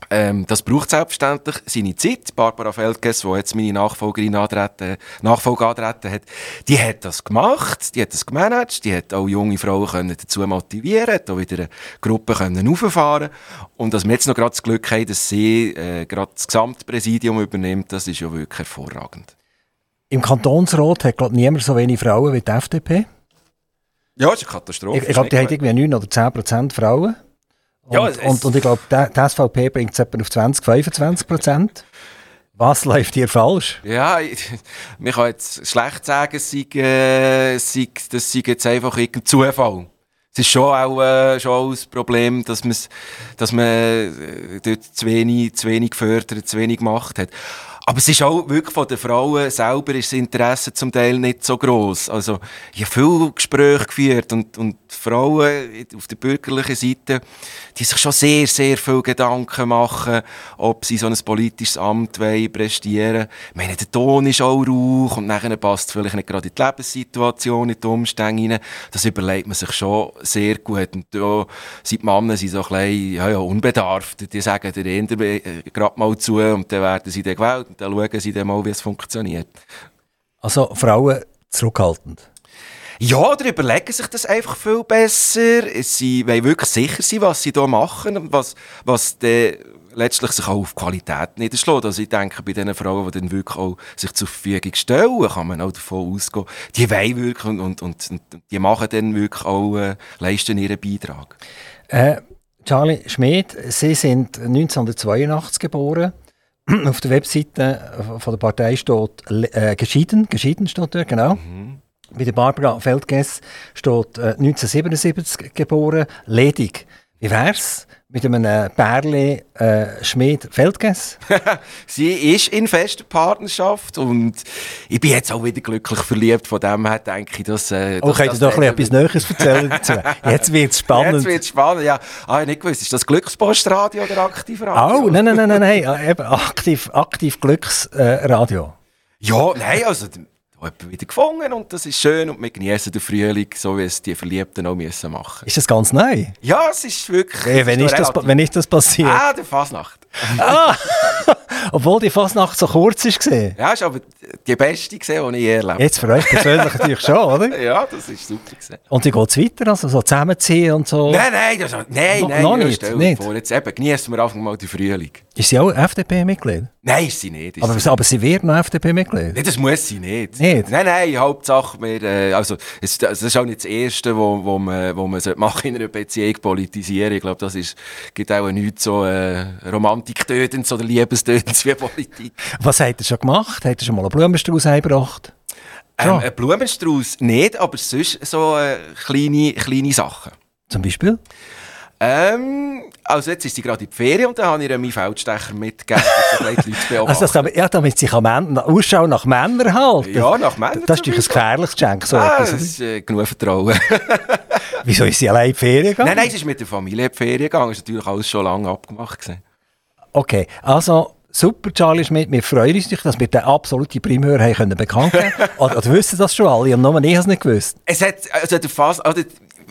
ähm, das braucht selbstverständlich seine Zeit. Barbara Feldges, die jetzt meine Nachfolgerin antreten, Nachfolge antreten hat, die hat das gemacht, die hat das gemanagt, die hat auch junge Frauen können dazu motivieren, hat auch wieder eine Gruppe können rauffahren und dass wir jetzt noch gerade das Glück haben, dass sie äh, gerade das Gesamtpräsidium übernimmt, das ist ja wirklich hervorragend. Im Kantonsrat hat glaube niemand so wenig Frauen wie die FDP. Ja, das ist eine Katastrophe. Ich, ich glaube, die hat irgendwie 9 oder 10 Prozent Frauen. Und, ja, und, und, ich glaube, die, SVP bringt es etwa auf 20, 25 Prozent. Was läuft hier falsch? Ja, man kann jetzt schlecht sagen, sei, äh, sei, das sei jetzt einfach irgendein Zufall. Es ist schon auch, äh, schon auch ein Problem, dass, dass man äh, dort zu wenig, zu wenig gefördert, zu wenig gemacht hat. Aber es ist auch wirklich von den Frauen selber ist das Interesse zum Teil nicht so groß. Also ich habe viele Gespräche geführt und, und Frauen auf der bürgerlichen Seite, die sich schon sehr, sehr viel Gedanken machen, ob sie so ein politisches Amt wollen, prestieren Ich meine, der Ton ist auch rauch und nachher passt vielleicht nicht gerade in die Lebenssituation, in die Umstände rein. Das überlegt man sich schon sehr gut. Und da sind die Männer so ein bisschen, ja, ja, unbedarft. Die sagen der Ende äh, gerade mal zu und dann werden sie dann gewählt dann schauen sie dann mal, wie es funktioniert. Also Frauen zurückhaltend? Ja, oder überlegen sich das einfach viel besser. Sie wollen wirklich sicher sein, was sie hier machen und was, was dann letztlich sich auch auf Qualität niederschlägt. Also ich denke, bei den Frauen, die dann wirklich auch sich zur Verfügung stellen, kann man auch davon ausgehen, die wollen wirklich und, und, und, und die machen dann wirklich auch, äh, leisten ihren Beitrag. Äh, Charlie Schmidt, Sie sind 1982 geboren. auf der Webseite von der Partei steht äh, geschieden, geschieden steht dort, genau. Mhm. Bei der Barbara Feldges steht äh, 1977 geboren, ledig. Wie wär's mit einem äh, Bärli äh, Schmied Feldges? Sie ist in fester Partnerschaft und ich bin jetzt auch wieder glücklich verliebt. Von dem her denke ich, dass. Äh, oh, könnt ihr doch etwas Näheres erzählen dazu? Jetzt wird es spannend. Jetzt wird es spannend, ja. Ah, ich nicht gewusst, ist das Glückspostradio oder Aktivradio? Oh, nein, nein, nein, nein, nein. Ah, eben aktiv, aktiv Glücksradio. Äh, ja, nein, also jemanden wieder gefunden und das ist schön und wir genießen den Frühling, so wie es die Verliebten auch müssen machen. Ist das ganz neu? Ja, es ist wirklich... Hey, wenn, ist das, wenn ist das passiert? Ah, der Fasnacht. Ah! Obwohl die Fasnacht so kurz war. Ja, ist aber die beste gesehen, die ich je erlebt Jetzt für euch persönlich natürlich schon, oder? Ja, das ist super gesehen. Und wie geht es weiter? Also so zusammenziehen und so? Nein, nein, das, nein, No- nein. noch ja, nicht. Vor, jetzt eben, genießen wir einfach mal den Frühling. Ist sie auch FDP-Mitglied? Nein, ist sie nicht. Ist Aber, sie aber sie wird noch FDP-Mitglied? Nein, das muss sie nicht. Nicht? Nein, nein, Hauptsache, wir, äh, also, es, das ist auch nicht das Erste, wo, wo man, wo man machen in einer Beziehung politisieren. Ich glaube, das ist, gibt auch nichts so äh, Romantiktötendes oder Liebestötendes wie Politik. Was hat er schon gemacht? Hat er schon mal einen Blumenstrauß eingebracht? Ähm, Ja. Ein Blumenstrauß nicht, aber sonst so äh, kleine, kleine Sachen. Zum Beispiel? Ähm, also jetzt ist sie gerade in die Ferien und da habe ich ihr meinen Feldstecher mitgegeben, um die Leute zu beobachten. Also, das, ja, damit sie Männer, Ausschau nach Männern halten. ja, nach Männern Das ist natürlich ein gefährliches Geschenk, so Ah, etwas. das ist äh, genug Vertrauen. Wieso ist sie allein in die Ferien gegangen? nein, nein, sie ist mit der Familie in die Ferien gegangen. Das ist natürlich alles schon lange abgemacht. Gewesen. Okay, also super, Charlie Schmidt. Wir freuen uns, dass wir den absoluten Primeur haben können bekannt geben oder, oder wissen das schon alle? Und nur ich habe es nicht gewusst. Es hat, also Fass, also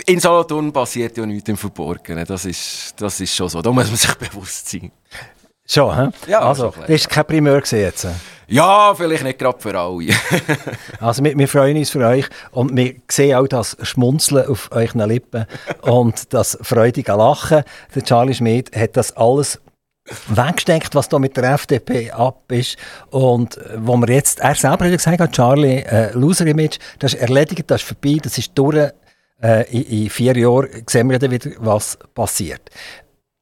in Solothurn passiert ja nichts im Verborgenen. Das ist, das ist schon so. Da muss man sich bewusst sein. Schon, hä? Ja, also, schon das ist kein gewesen jetzt. Ja, vielleicht nicht gerade für alle. Also wir, wir freuen uns für euch und wir sehen auch das Schmunzeln auf euren Lippen und das freudige Lachen. Der Charlie Schmidt hat das alles weggesteckt, was da mit der FDP ab ist und äh, wo wir jetzt, er selber hat gesagt, Charlie, äh, Loser-Image, das ist erledigt, das ist vorbei, das ist durch. Äh, in, in vier Jahren sehen wir dann wieder, was passiert.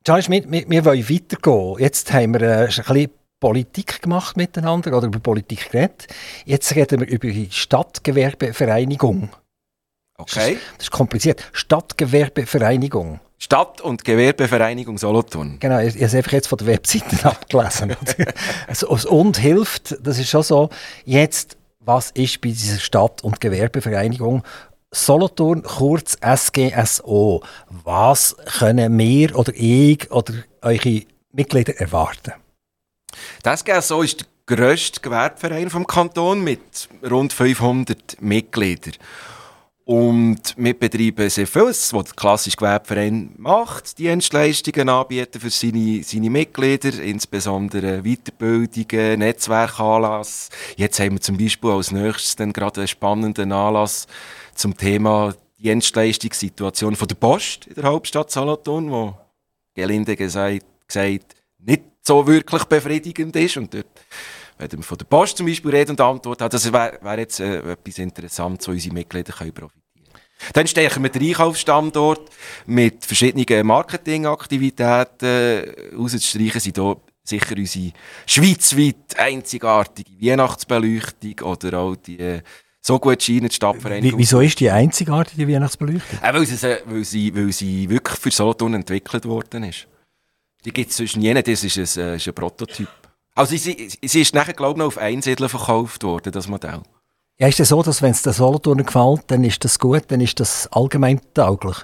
Charlie Schmidt, wir, wir wollen weitergehen. Jetzt haben wir äh, ein bisschen Politik gemacht miteinander oder über Politik geredet. Jetzt reden wir über die Stadtgewerbevereinigung. Okay. Das ist kompliziert. Stadtgewerbevereinigung. Stadt- und Gewerbevereinigung Solothurn. Genau, ich, ich habe einfach jetzt von der Webseite abgelesen. also, das und hilft, das ist schon so. Jetzt, was ist bei dieser Stadt- und Gewerbevereinigung Solothurn, kurz SGSO? Was können wir oder ich oder eure Mitglieder erwarten? Das GSO ist der grösste Gewerbeverein vom Kanton mit rund 500 Mitgliedern. Und wir betreiben sehr vieles, was der klassische Gewerbeverein macht. Dienstleistungen anbieten für seine, seine Mitglieder, insbesondere Weiterbildungen, Netzwerkanlass. Jetzt haben wir zum Beispiel als nächstes dann gerade einen spannenden Anlass zum Thema Dienstleistungssituation von der Post in der Hauptstadt Solothurn, wo gelinde gesagt, gesagt nicht so wirklich befriedigend ist. Und dort werden wir von der Post zum Beispiel Rede und Antwort haben. Das wäre wär jetzt äh, etwas Interessantes, wo unsere Mitglieder können profitieren können. Dann stärken wir den Einkaufsstandort mit verschiedenen Marketingaktivitäten. Rauszustreichen sind hier sicher unsere schweizweit einzigartige Weihnachtsbeleuchtung oder auch die äh, so gut scheinen Wie, Stadtvereinigung. wieso ist die einzigartige Weihnachtsbeleuchtung? Äh, weil, sie, weil, sie, weil sie wirklich für Solothurn entwickelt worden ist. Die gibt es zwischen jenen, das ist ein, äh, ist ein Prototyp. Also sie, sie ist nachher, glaube ich, noch auf Einsiedeln verkauft worden, das Modell. Ja, ist es so, dass wenn es den Solothurner gefällt, dann ist das gut, dann ist das allgemein tauglich?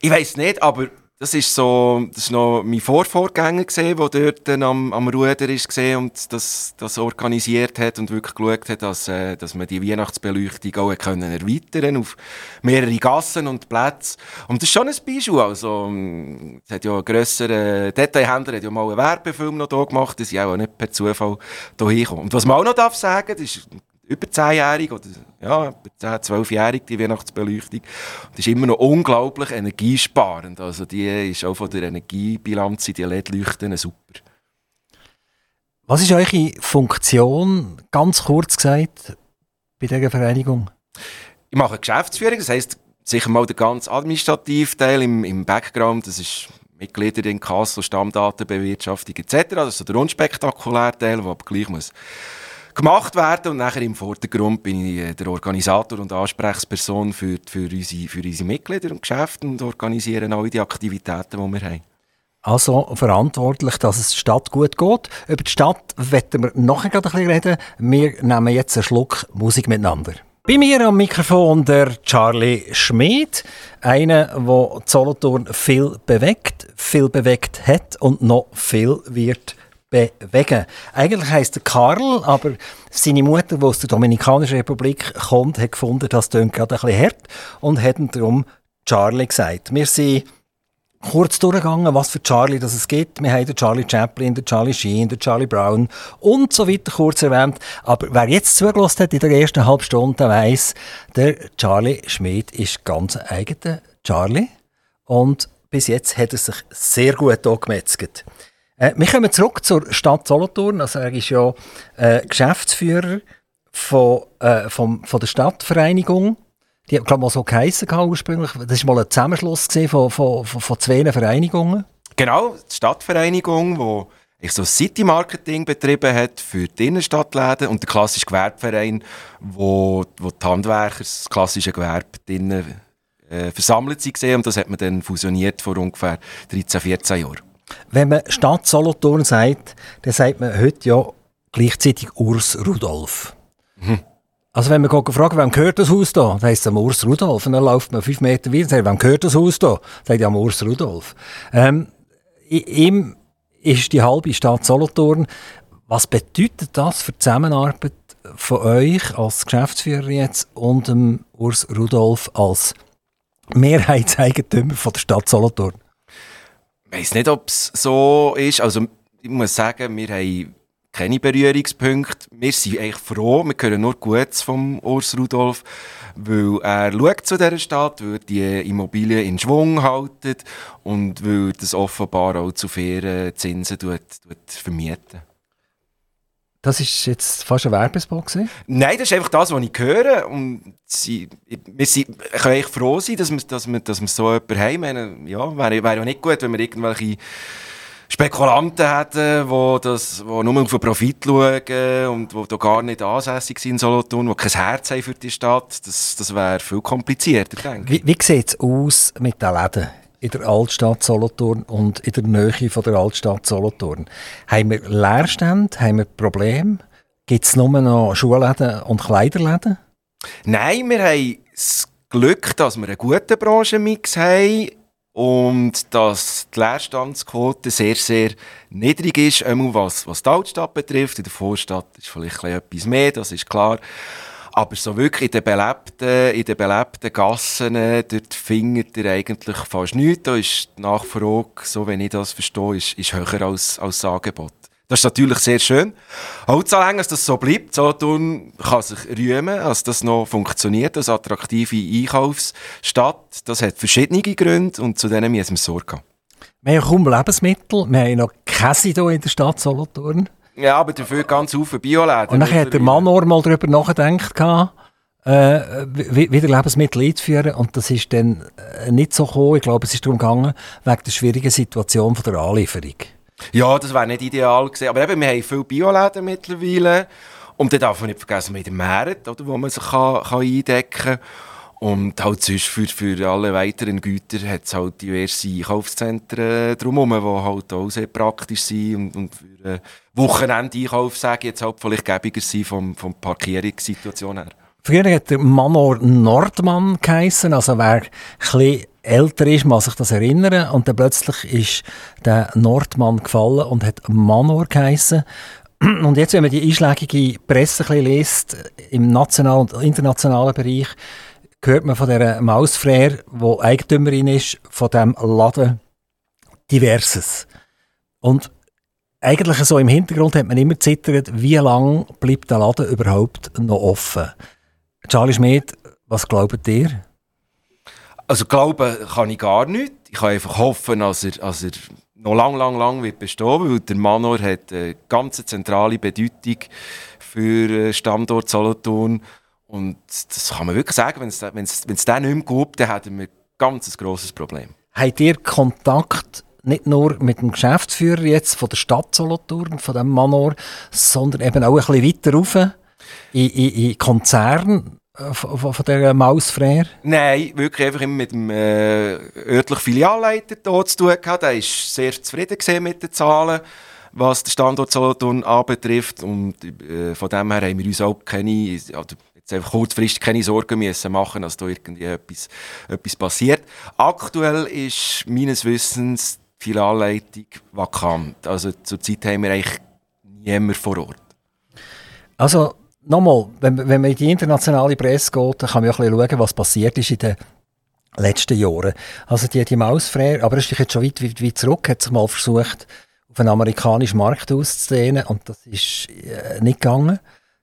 Ich weiß nicht, aber das ist so, das ist noch mein Vorvorgänger gesehen, der dort dann am, am Ruder ist und das, das organisiert hat und wirklich geschaut hat, dass, äh, dass man die Weihnachtsbeleuchtung auch können erweitern auf mehrere Gassen und Plätze. Und das ist schon ein Beispiel. Also, ähm, es hat ja ein grösserer Detailhändler hat ja mal einen Werbefilm noch hier gemacht, dass ich auch nicht per Zufall hier hinkomme. Und was man auch noch darf sagen, das ist über 10-jährig oder ja, über 10, 12-jährig die Weihnachtsbeleuchtung. Das ist immer noch unglaublich energiesparend. Also die ist auch von der Energiebilanz in die LED-Leuchten super. Was ist eure Funktion, ganz kurz gesagt, bei dieser Vereinigung? Ich mache Geschäftsführung, das heisst sicher mal der ganz administrative Teil im, im Background, das ist Mitglieder in Kasso, Stammdatenbewirtschaftung etc. Das ist so der unspektakuläre Teil, der aber gleich muss gemacht werden und nachher im Vordergrund bin ich äh, der Organisator und Ansprechperson für, für, unsere, für unsere Mitglieder und Geschäfte und organisiere alle die Aktivitäten, die wir haben. Also verantwortlich, dass es der Stadt gut geht. Über die Stadt werden wir nachher gerade ein bisschen reden. Wir nehmen jetzt einen Schluck Musik miteinander. Bei mir am Mikrofon der Charlie Schmid, einer, der Solothurn viel bewegt, viel bewegt hat und noch viel wird bewegen. Eigentlich heisst er Karl, aber seine Mutter, die aus der Dominikanischen Republik kommt, hat gefunden, das klingt gerade ein bisschen hart und hat ihm darum Charlie gesagt. Wir sind kurz durchgegangen, was für Charlie das es gibt. Wir haben den Charlie Chaplin, den Charlie Sheen, den Charlie Brown und so weiter kurz erwähnt. Aber wer jetzt zugelassen hat in der ersten halben Stunde, weiss, der Charlie Schmidt ist ganz eigener Charlie. Und bis jetzt hat er sich sehr gut angemetzelt. Äh, wir kommen zurück zur Stadt Solothurn. Also er ist ja äh, Geschäftsführer von, äh, vom, von der Stadtvereinigung die haben, glaube ich, mal so geheissen ursprünglich. Das war mal ein Zusammenschluss von, von, von, von zwei Vereinigungen. Genau, die Stadtvereinigung, die so City-Marketing betrieben hat für die Innenstadtläden und der klassische Gewerbeverein, wo, wo die Handwerker, das klassische Gewerbe drinnen, äh, versammelt sind. Und das hat man dann fusioniert vor ungefähr 13, 14 Jahren. Wenn man Stadt Solothurn sagt, dann sagt man heute ja gleichzeitig Urs Rudolf. Mhm. Also wenn man fragt, wem gehört das Haus da? Dann heisst es Urs Rudolf. Und dann läuft man fünf Meter weiter und sagt, wem gehört das Haus da? Dann sagt am Urs Rudolf. Ähm, ihm ist die halbe Stadt Solothurn. Was bedeutet das für die Zusammenarbeit von euch als Geschäftsführer jetzt und dem Urs Rudolf als Mehrheitseigentümer von der Stadt Solothurn? Weiss nicht, ob es so ist. Also ich muss sagen, wir haben keine Berührungspunkte. Wir sind eigentlich froh, wir hören nur Gutes vom Urs Rudolf, weil er schaut zu dieser Stadt, weil die Immobilien in Schwung haltet und weil das offenbar auch zu fairen Zinsen tut, tut vermieten. Das ist jetzt fast ein Werbespot gewesen? Nein, das ist einfach das, was ich höre. Und sie, wir sind, können eigentlich froh sein, dass wir, dass wir, dass wir so jemanden haben. Ja, wäre, ja nicht gut, wenn wir irgendwelche Spekulanten hätten, die, das, die nur auf den Profit schauen und die da gar nicht ansässig sind in Solothurn, die kein Herz haben für die Stadt, das, das wäre viel komplizierter, denke ich. Wie, wie sieht es aus mit den Läden? In der Altstadt Solothurn und in der Nähe von der Altstadt Solothurn. Haben wir Leerstände? Haben wir Probleme? Gibt es nur noch Schuhläden und Kleiderläden? Nein, wir haben das Glück, dass wir einen guten Branchenmix haben und dass die Leerstandsquote sehr, sehr niedrig ist, was, was die Altstadt betrifft. In der Vorstadt ist vielleicht etwas mehr, das ist klar. Aber so wirklich in den belebten, in den belebten Gassen, dort findet ihr eigentlich fast nichts. Da ist die Nachfrage, so wenn ich das verstehe, ist, ist höher als, als das Angebot. Das ist natürlich sehr schön. Halt so lange, dass das so bleibt, Solothurn kann sich rühmen, dass das noch funktioniert, als attraktive Einkaufsstadt. Das hat verschiedene Gründe und zu denen müssen wir Sorge haben. Wir haben kaum Lebensmittel, wir haben noch Käse hier in der Stadt Solothurn. Ja, aber dafür ganz viele Bioläden. Und dann hat der Manor mal darüber nachgedacht, äh, wieder Lebensmittel einzuführen und das ist dann äh, nicht so gekommen. Ich glaube, es ist darum gegangen, wegen der schwierigen Situation von der Anlieferung. Ja, das wäre nicht ideal gewesen. Aber eben, wir haben viele Bioläden mittlerweile. Und dann darf man nicht vergessen, wir haben den Markt, oder, wo man sich kann, kann eindecken kann. Und halt sonst für, für alle weiteren Güter hat es halt diverse Einkaufszentren drumherum, die halt auch sehr praktisch sind und, und für äh, Wochenende-Einkauf, sage jetzt halt, vielleicht gäbiger sind vom, vom Parkierungssituation her. Früher hat der Manor Nordmann geheissen, also wer ein älter ist, muss sich das erinnern. Und dann plötzlich ist der Nordmann gefallen und hat Manor geheissen. Und jetzt, wenn man die einschlägige Presse ein liest, im nationalen und internationalen Bereich, hört man von dieser Maus Frère, die Eigentümerin ist von diesem Laden, Diverses. Und eigentlich so im Hintergrund hat man immer zittert, wie lange bleibt der Laden überhaupt noch offen. Charlie Schmidt, was glaubt ihr? Also glauben kann ich gar nicht. Ich kann einfach hoffen, dass er, dass er noch lang, lang, lang wird bestehen, weil der Manor hat eine ganz zentrale Bedeutung für den Standort Solothurn. Und das kann man wirklich sagen, wenn es, den nicht mehr gibt, dann hätten wir ein ganz grosses Problem. Habt ihr Kontakt nicht nur mit dem Geschäftsführer jetzt von der Stadt Solothurn, von dem Manor, sondern eben auch ein bisschen weiter rauf in, in, in Konzern äh, von, von der Maus Frère? Nein, wirklich einfach immer mit dem äh, örtlichen Filialleiter dort zu tun gehabt. Er war sehr zufrieden mit den Zahlen, was den Standort Solothurn anbetrifft. Und äh, von dem her haben wir uns auch keine, also jetzt einfach kurzfristig keine Sorgen müssen machen, dass da irgendwie etwas, etwas passiert. Aktuell ist meines Wissens die Filialleitung vakant. Also zurzeit haben wir eigentlich niemanden vor Ort. Also nochmal, wenn, wenn man in die internationale Presse geht, dann kann man auch ein schauen, was passiert ist in den letzten Jahren. Also die, die Mausfrère, aber es ist jetzt schon weit, weit, weit zurück, hat sich mal versucht, auf einen amerikanischen Markt auszudehnen und das ist äh, nicht gegangen.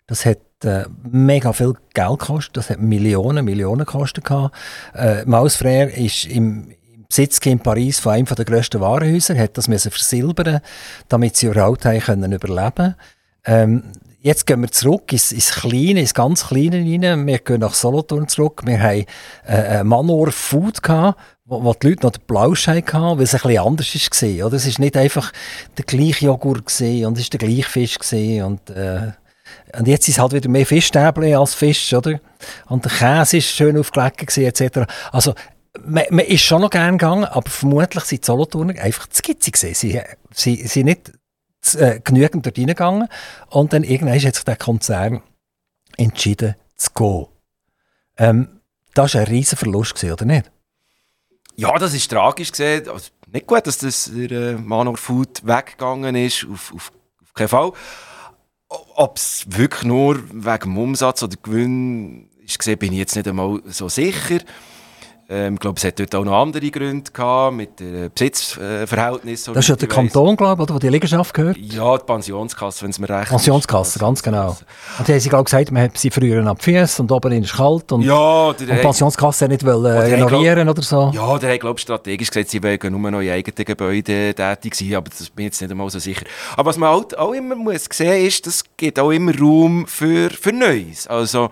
Das hat äh, mega viel Geld gekostet, das hat Millionen, Millionen gekostet. Äh, Mausfrère ist im, im Besitz in Paris von einem der grössten Warenhäuser, hat das müssen versilbern, damit sie überhaupt können überleben. Ähm, jetzt gehen wir zurück ins, ins Kleine, ins ganz Kleine rein. Wir gehen nach Solothurn zurück. Wir haben äh, Manor Food gehabt, wo, wo die Leute noch den Blauschein hatten, weil es ein bisschen anders war. Oder? Es war nicht einfach der gleiche Joghurt gewesen, und es war der gleiche Fisch gewesen, und äh, und jetzt ist halt wieder mehr Fischstäbchen als Fisch, oder? Und der Käse ist schön aufgelegt gewesen, etc. Also, man, man, ist schon noch gern gegangen, aber vermutlich sind die Solothurner einfach zu gitzig gewesen. Sie, sie, nicht äh, genügend dort reingegangen. Und dann irgendwann hat sich der Konzern entschieden zu gehen. Ähm, das war ein riesen Verlust, gewesen, oder nicht? Ja, das ist tragisch. Also, nicht gut, dass das der äh, Manor Food weggegangen ist, auf, auf, auf keinen Fall. Ob es wirklich nur wegen dem Umsatz oder Gewinn ist bin ich jetzt nicht einmal so sicher. Ähm, ich glaube, es hat dort auch noch andere Gründe gehabt, mit den Besitzverhältnissen. Das ist ja der Kanton, glaube ich, oder, wo die Liegenschaft gehört? Ja, die Pensionskasse, wenn es mir recht Pensionskasse, ist. ganz genau. Und die haben sie gerade gesagt, man hat sie früher ab Fies und oben ist kalt und, ja, und die Pensionskasse nicht wollen, äh, renovieren oder so. Ja, der hat, glaube ich, strategisch gesagt, sie wollen nur noch in eigenen Gebäuden tätig sein, aber das bin ich jetzt nicht einmal so sicher. Aber was man auch, auch immer muss sehen ist, es gibt auch immer Raum für, für Neues. Also,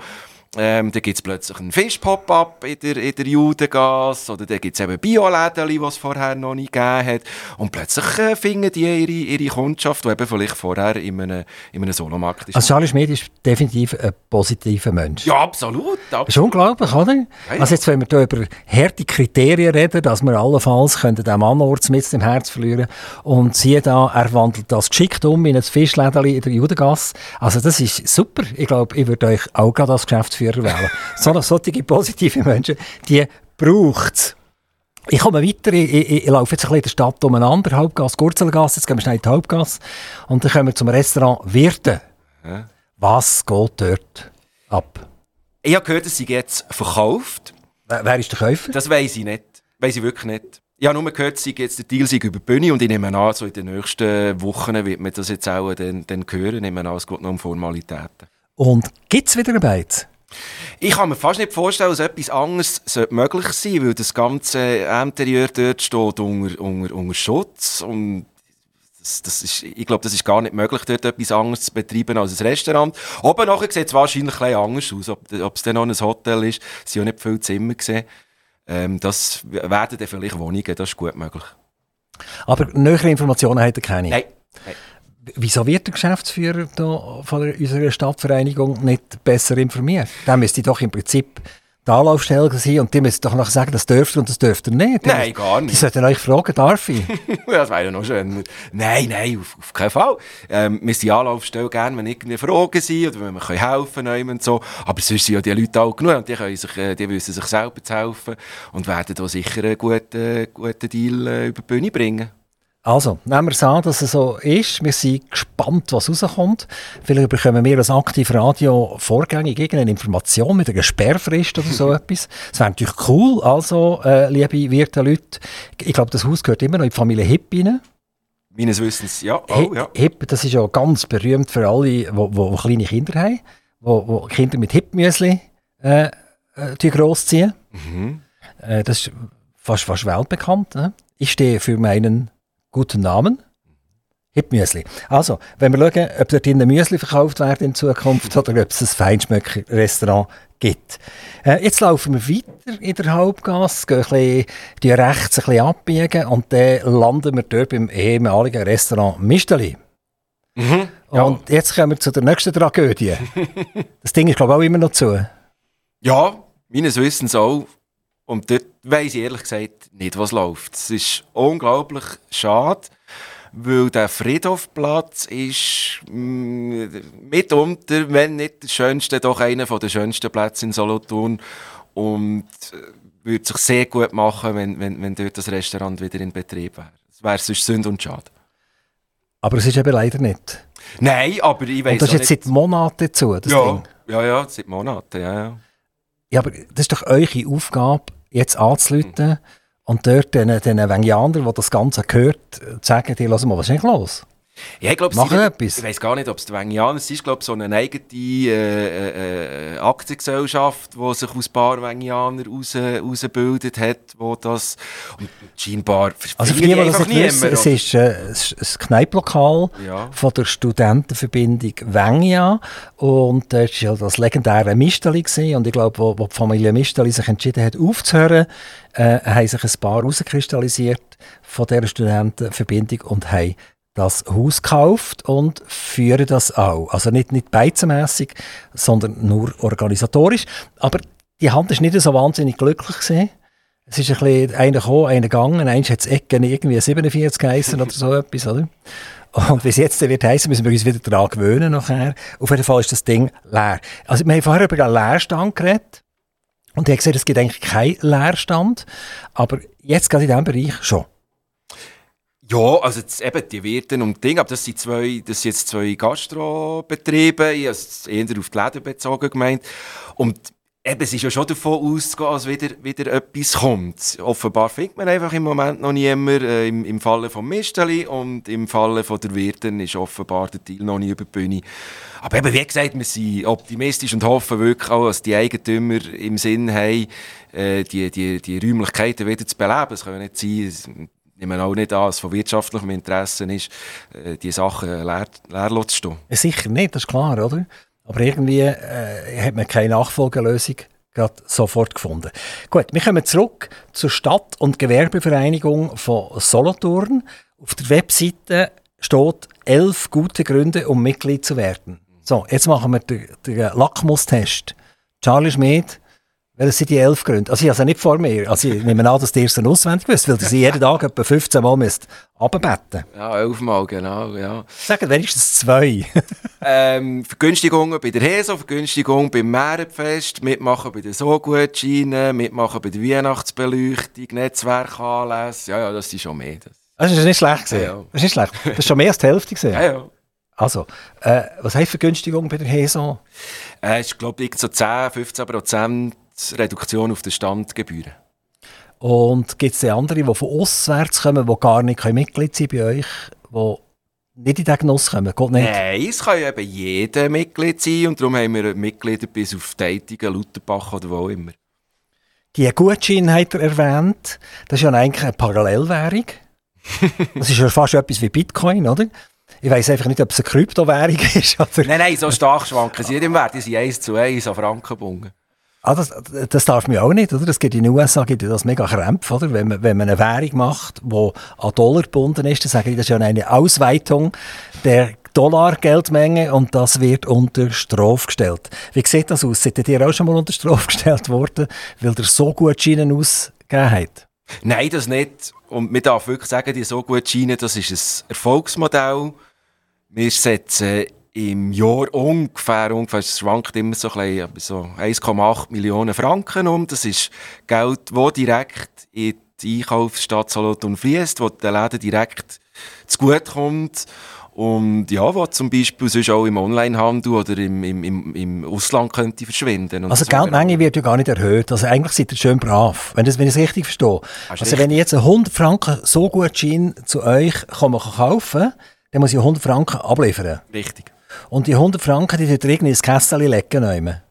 ähm, dann gibt es plötzlich einen Fisch-Pop-Up in der, in der Judengasse oder dann gibt es eben Bioläden, die es vorher noch nicht gegeben hat. Und plötzlich äh, finden die ihre, ihre Kundschaft, die eben vielleicht vorher in einem, in einem Solomarkt ist. Also Charles Schmidt ist definitiv ein positiver Mensch. Ja, absolut. absolut. Das ist unglaublich, oder? Ja, ja. Also jetzt, wenn wir hier über harte Kriterien reden, dass wir allenfalls können den Mannort mit dem Herz verlieren und siehe da, er wandelt das geschickt um in ein Fischläden in der Judengasse. Also das ist super. Ich glaube, ich würde euch auch gerade als Geschäftsführer Geschäftsführer wählen. so, solche positive Menschen, die braucht es. Ich komme weiter, ich, ich, ich, laufe jetzt ein bisschen in der Stadt umeinander, Hauptgasse, Gurzelgasse, jetzt gehen wir schnell in die Hauptgasse und dann kommen wir zum Restaurant Wirte. Ja. Was geht dort ab? Ich habe gehört, dass sie jetzt verkauft. Wer, wer ist der Käufer? Das weiß ich nicht. Weiß ich wirklich nicht. Ich habe nur gehört, sie jetzt der Deal sei über die Bühne und ich nehme an, so in den nächsten Wochen wird man das jetzt auch dann, dann hören. Ich nehme an, es geht noch um Formalitäten. Und gibt es wieder ein Beiz? Ich kann mir fast nicht vorstellen, dass etwas anderes möglich sein sollte, weil das ganze Interieur dort steht unter, unter, unter Schutz und das, das ist, ich glaube, das ist gar nicht möglich, dort etwas anderes zu betreiben als ein Restaurant. Aber nachher sieht es wahrscheinlich ein anders aus. Ob, ob es dann noch ein Hotel ist, es sind ja nicht viele Zimmer gesehen. Ähm, das werden dann vielleicht Wohnungen, das ist gut möglich. Aber nähere Informationen hat er keine? Nein. Nein. Wieso wird der Geschäftsführer da von unserer Stadtvereinigung nicht besser informiert? Der müsste doch im Prinzip die Anlaufstelle sein und die müssen doch noch sagen, das dürft ihr und das dürft ihr nicht. Nein, gar nicht. Die sollten euch fragen, darf ich? das wäre ja noch schön. Nein, nein, auf, auf keinen Fall. Ähm, wir sind die Anlaufstelle gerne, wenn irgendwie Fragen sind oder wenn wir helfen können und so. Aber sonst sind ja die Leute auch genug und die, können sich, äh, die wissen sich selber zu helfen und werden da sicher einen guten, guten Deal äh, über die Bühne bringen. Also, nehmen wir es an, dass es so ist. Wir sind gespannt, was rauskommt. Vielleicht bekommen wir als Radio vorgängig irgendeine Information mit einer Sperrfrist oder so etwas. Das wäre natürlich cool. Also, äh, liebe Wirte Leute, ich glaube, das Haus gehört immer noch in die Familie Hipp rein. Meines Wissens, ja. Oh, ja. Hipp, das ist ja ganz berühmt für alle, die kleine Kinder haben, die Kinder mit Hippmüsli äh, äh, großziehen. Mhm. Äh, das ist fast, fast weltbekannt. Ne? Ich stehe für meinen guten Namen. Hipmüsli. Also, wenn wir schauen, ob dort in Müsli verkauft werden in Zukunft oder ob es ein Feinschmecker-Restaurant gibt. Äh, jetzt laufen wir weiter in der Hauptgasse, gehen ein bisschen, rechts ein bisschen abbiegen und dann landen wir dort beim ehemaligen Restaurant Misteli. Mhm, ja. Und jetzt kommen wir zu der nächsten Tragödie. das Ding ist, glaube ich, auch immer noch zu. Ja, meines Wissens auch. Und dort weiss ich ehrlich gesagt nicht, was läuft. Es ist unglaublich schade, weil der Friedhofplatz ist mm, mitunter, wenn nicht der schönste, doch einer der schönsten Plätze in Solothurn. Und äh, würde sich sehr gut machen, wenn, wenn, wenn dort das Restaurant wieder in Betrieb wäre. Das wäre sonst Sünde und Schade. Aber es ist eben leider nicht. Nein, aber ich weiß Und das ist jetzt nicht. seit Monaten zu, das ja, Ding. Ja, ja, seit Monaten, ja, ja. Ja, aber das ist doch eure Aufgabe, jetzt anzuleiten und dort den, den Wengianern, die das Ganze gehört, zu sagen, die hören mal, was ist eigentlich los? Ja, ich glaube, Machen etwas. Ich weiß gar nicht, ob es die Wengianer es ist, glaube so eine eigene äh, äh, Aktiengesellschaft, die sich aus ein paar Wengianer raus, rausgebildet hat, wo das und scheinbar Also für die, die das nicht wissen, es ist äh, ein Kneiplokal Ja. von der Studentenverbindung Wengia und das war ja das legendäre Misteli gewesen. und ich glaube, wo, wo die Familie Misteli sich entschieden hat aufzuhören, äh, haben sich ein paar herauskristallisiert von dieser Studentenverbindung und haben das Haus gekauft und führen das auch. Also nicht, nicht beizenmässig, sondern nur organisatorisch. Aber die Hand ist nicht so wahnsinnig glücklich gewesen. Es ist ein bisschen einer gekommen, einer gegangen. Eins hat es Ecken irgendwie 47 geheissen oder so etwas, oder? Und wie es jetzt wird heißen, müssen wir uns wieder daran gewöhnen nachher. Auf jeden Fall ist das Ding leer. Also wir haben vorher über einen Leerstand geredet. Und ich habe gesehen, es gibt eigentlich keinen Leerstand. Aber jetzt gerade in diesem Bereich schon. Ja, also das, eben die Wirten und Dinge, aber das sind zwei, das sind jetzt zwei Gastrobetriebe, ich habe es eher auf die Läden bezogen gemeint. Und eben, es ist ja schon davon auszugehen, dass wieder, wieder etwas kommt. Offenbar findet man einfach im Moment noch niemand, äh, im, im Falle von Misteli und im Falle von der Wirten ist offenbar der Deal noch nicht über die Bühne. Aber eben, wie gesagt, wir sind optimistisch und hoffen wirklich auch, dass die Eigentümer im Sinn haben, äh, die, die, die Räumlichkeiten wieder zu beleben. Es kann ja nicht sein, nehme auch nicht an, dass es von wirtschaftlichem Interesse ist, äh, die Sachen leer, leer zu stehen. Sicher nicht, das ist klar, oder? Aber irgendwie äh, hat man keine Nachfolgelösung gerade sofort gefunden. Gut, wir kommen zurück zur Stadt- und Gewerbevereinigung von Solothurn. Auf der Webseite steht elf gute Gründe, um Mitglied zu werden. So, jetzt machen wir den, den Lackmustest. Charlie Schmidt, welches sind die elf Gründe? Also ich habe sie nicht vor mir. Also ich nehme an, dass ihr es dann auswendig wisst, weil ihr sie jeden Tag etwa 15 Mal müsst runterbeten. Ja, elfmal, genau, ja. Sagt wenigstens zwei. Ähm, Vergünstigungen bei der HESO, Vergünstigung beim Mährenfest, mitmachen bei den So-Gutscheinen, mitmachen bei der Weihnachtsbeleuchtung, Netzwerkanlässe. Ja, ja, das ist schon mehr. Das. Das ist nicht schlecht gesehen. Ja, ja. Das ist nicht schlecht. Das ist schon mehr als die Hälfte gesehen. Ja, ja. Also, äh, was heißt Vergünstigung bei der HESO? Äh, ist, glaube ich, so 10, 15 Prozent Reduktion auf den Standgebühren. Und gibt es andere, die von auswärts kommen, die gar nicht Mitglied sein bei euch, die nicht in diesen Genuss kommen? Geht nicht? Nein, es kann ja eben jeder Mitglied sein und darum haben wir Mitglieder bis auf Tätigen, Lauterbach oder wo auch immer. Die Gutscheine hat er erwähnt. Das ist ja eigentlich eine Parallelwährung. das ist ja fast etwas wie Bitcoin, oder? Ich weiß einfach nicht, ob es eine Kryptowährung ist. Oder? Nein, nein, so stark schwanken sie nicht im Wert. Die sind 1 zu 1 an Franken gebunden. Ah, das, das darf man auch nicht, oder? Das gibt in den USA gibt das mega Krämpf, oder? Wenn man, wenn man eine Währung macht, die an Dollar gebunden ist, dann sagen die, das ist ja eine Ausweitung der Dollargeldmenge und das wird unter Strafe gestellt. Wie sieht das aus? Seid ihr auch schon mal unter Strafe gestellt worden, weil ihr so gut Schienen ausgegeben habt? Nein, das nicht. Und man darf wirklich sagen, die so gut scheinen, das ist ein Erfolgsmodell. Wir setzen im Jahr ungefähr, ungefähr, es schwankt immer so ein bisschen, so 1,8 Millionen Franken um. Das ist Geld, das direkt in die Einkaufsstadt Solothurn fließt, wo den Läden direkt zugute kommt. Und ja, was zum Beispiel sonst auch im Onlinehandel oder im, im, im, im Ausland könnte verschwinden. Und Also die. Geldmenge wird ja gar nicht erhöht. Also eigentlich seid ihr schön brav, wenn, das, wenn ich es richtig verstehe. Hast Also recht. wenn ich jetzt einen 100 Franken so gut Schein zu euch kann kaufen dann muss ich 100 Franken abliefern. Richtig. Und die 100 Franken, die ihr irgendwie ins Kessel legen. nehmen.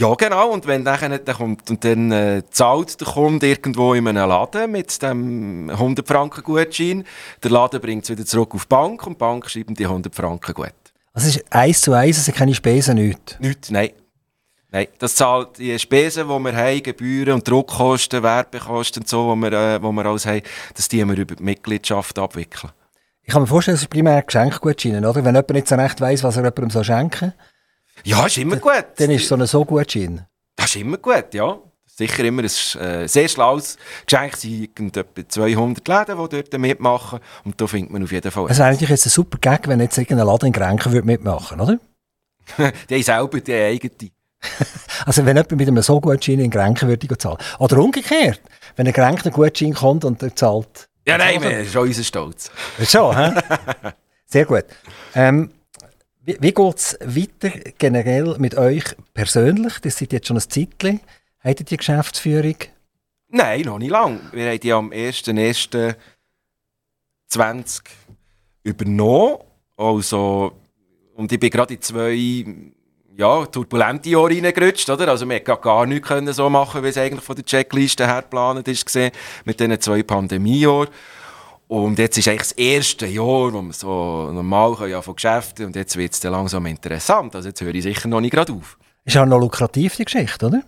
Ja, genau. Und wenn nachher dann kommt, und dann äh, zahlt der Kunde irgendwo in einem Laden mit dem 100 Franken Gutschein, der Laden bringt es wieder zurück auf die Bank und die Bank schreibt ihm die 100 Franken gut. Also es ist eins zu eins, es sind keine Spesen, nichts. Nicht, nein. Nein, das zahlt die Spesen, die wir haben, Gebühren und Druckkosten, Werbekosten und so, die wir, äh, die wir alles haben, das die wir über die Mitgliedschaft abwickeln. Ich kann mir vorstellen, es ist primär Geschenkgutscheine, oder? Wenn jemand nicht so recht weiss, was er jemandem so schenken Ja, ist immer gut. dann ist so ein so Gutschein. Das ist immer gut, ja. Sicher immer ein äh, sehr schlaues Geschenk. Es sind etwa 200 Läden, die dort mitmachen. Und da findet man auf jeden Fall. Es wäre natürlich jetzt ein super Gag, wenn jetzt irgendein Laden in Grenken würde mitmachen oder? die haben selber die eigene. Also wenn jemand mit einem so Gutschein in Grenken würde zahlen. Oder umgekehrt, wenn ein Grenken Gutschein kommt und er zahlt. Ja, nein, das ist auch unser Stolz. Schon, hä? Sehr gut. Ähm, wie wie geht es weiter generell mit euch persönlich? Das seid jetzt schon ein Zeitchen. Habt ihr die Geschäftsführung Nein, noch nicht lang. Wir haben die am 1.1.20 übernommen. Also, und ich bin gerade in zwei ja, turbulente Jahre reingerutscht, oder? Also, wir konnten gar nichts können so machen, wie es eigentlich von der Checkliste her geplant ist, mit diesen zwei Pandemiejahren. Und jetzt ist eigentlich das erste Jahr, wo man so normal kann, ja, von Geschäften und jetzt wird es langsam interessant. Also, jetzt höre ich sicher noch nicht gerade auf. Ist auch noch lukrativ, die Geschichte, oder?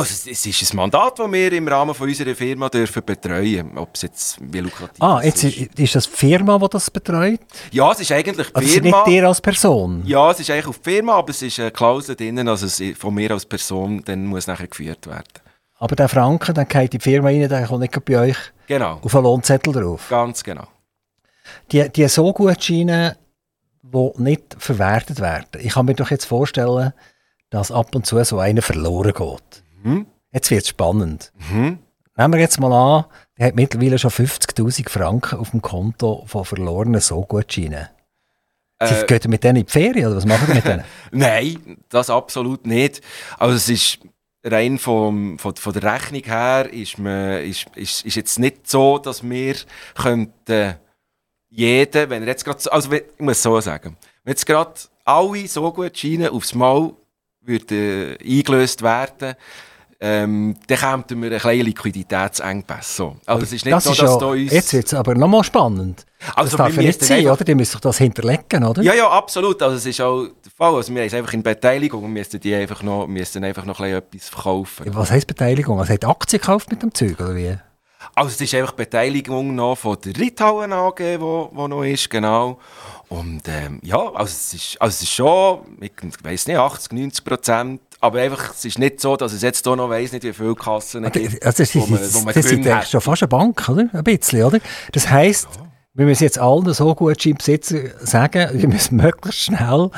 Also es ist ein Mandat, das wir im Rahmen von unserer Firma dürfen betreuen Ob es jetzt wie lukrativ ah, jetzt ist. ist das die Firma, die das betreut? Ja, es ist eigentlich die also Firma. nicht dir als Person? Ja, es ist eigentlich auf die Firma, aber es ist eine Klausel drin, also es von mir als Person dann muss nachher geführt werden. Aber der Franken, dann geht die Firma rein, der kommt nicht bei euch genau. auf einen Lohnzettel drauf? Ganz genau. Die, die so gut scheinen, die nicht verwertet werden. Ich kann mir doch jetzt vorstellen, dass ab und zu so einer verloren geht. Mhm. Jetzt wird es spannend. Mhm. Nehmen wir jetzt mal an, der hat mittlerweile schon 50.000 Franken auf dem Konto von verlorenen Sogutscheinen. Äh, geht ihr mit denen in die Ferien oder was machen ihr mit denen? Nein, das absolut nicht. Also es ist rein vom, von, von der Rechnung her ist, man, ist, ist, ist jetzt nicht so, dass wir könnten jeden, wenn er jetzt gerade, also ich muss so sagen, wenn jetzt gerade alle so gut scheinen aufs Mal würden eingelöst werden, ähm, dann kämen wir einen kleinen Liquiditätsengpass. So. Also es ist nicht das so, ist dass ja, da uns... Jetzt wird es aber nochmal spannend. Also das darf ja nicht sein, oder? Die müssen sich das hinterlegen, oder? Ja, ja, absolut. Also es ist auch der Fall. Also wir haben es einfach in Beteiligung und müssen die einfach noch, müssen einfach noch ein etwas verkaufen. was heisst Beteiligung? Also hat Aktien gekauft mit dem Zeug, oder wie? Also es ist einfach Beteiligung noch von der Ritauen AG, die noch ist, genau. Und ähm, ja, also es, ist, also es ist schon, ich weiß nicht, 80, 90 Prozent aber einfach, es ist nicht so, dass es jetzt hier noch weiss nicht, wie viele Kassen es gibt, also das wo man, wo man das ist schon fast eine Bank, oder? Ein bisschen, oder? Das heisst, ja. wir müssen jetzt allen so gut Besitzer sagen, wir müssen möglichst schnell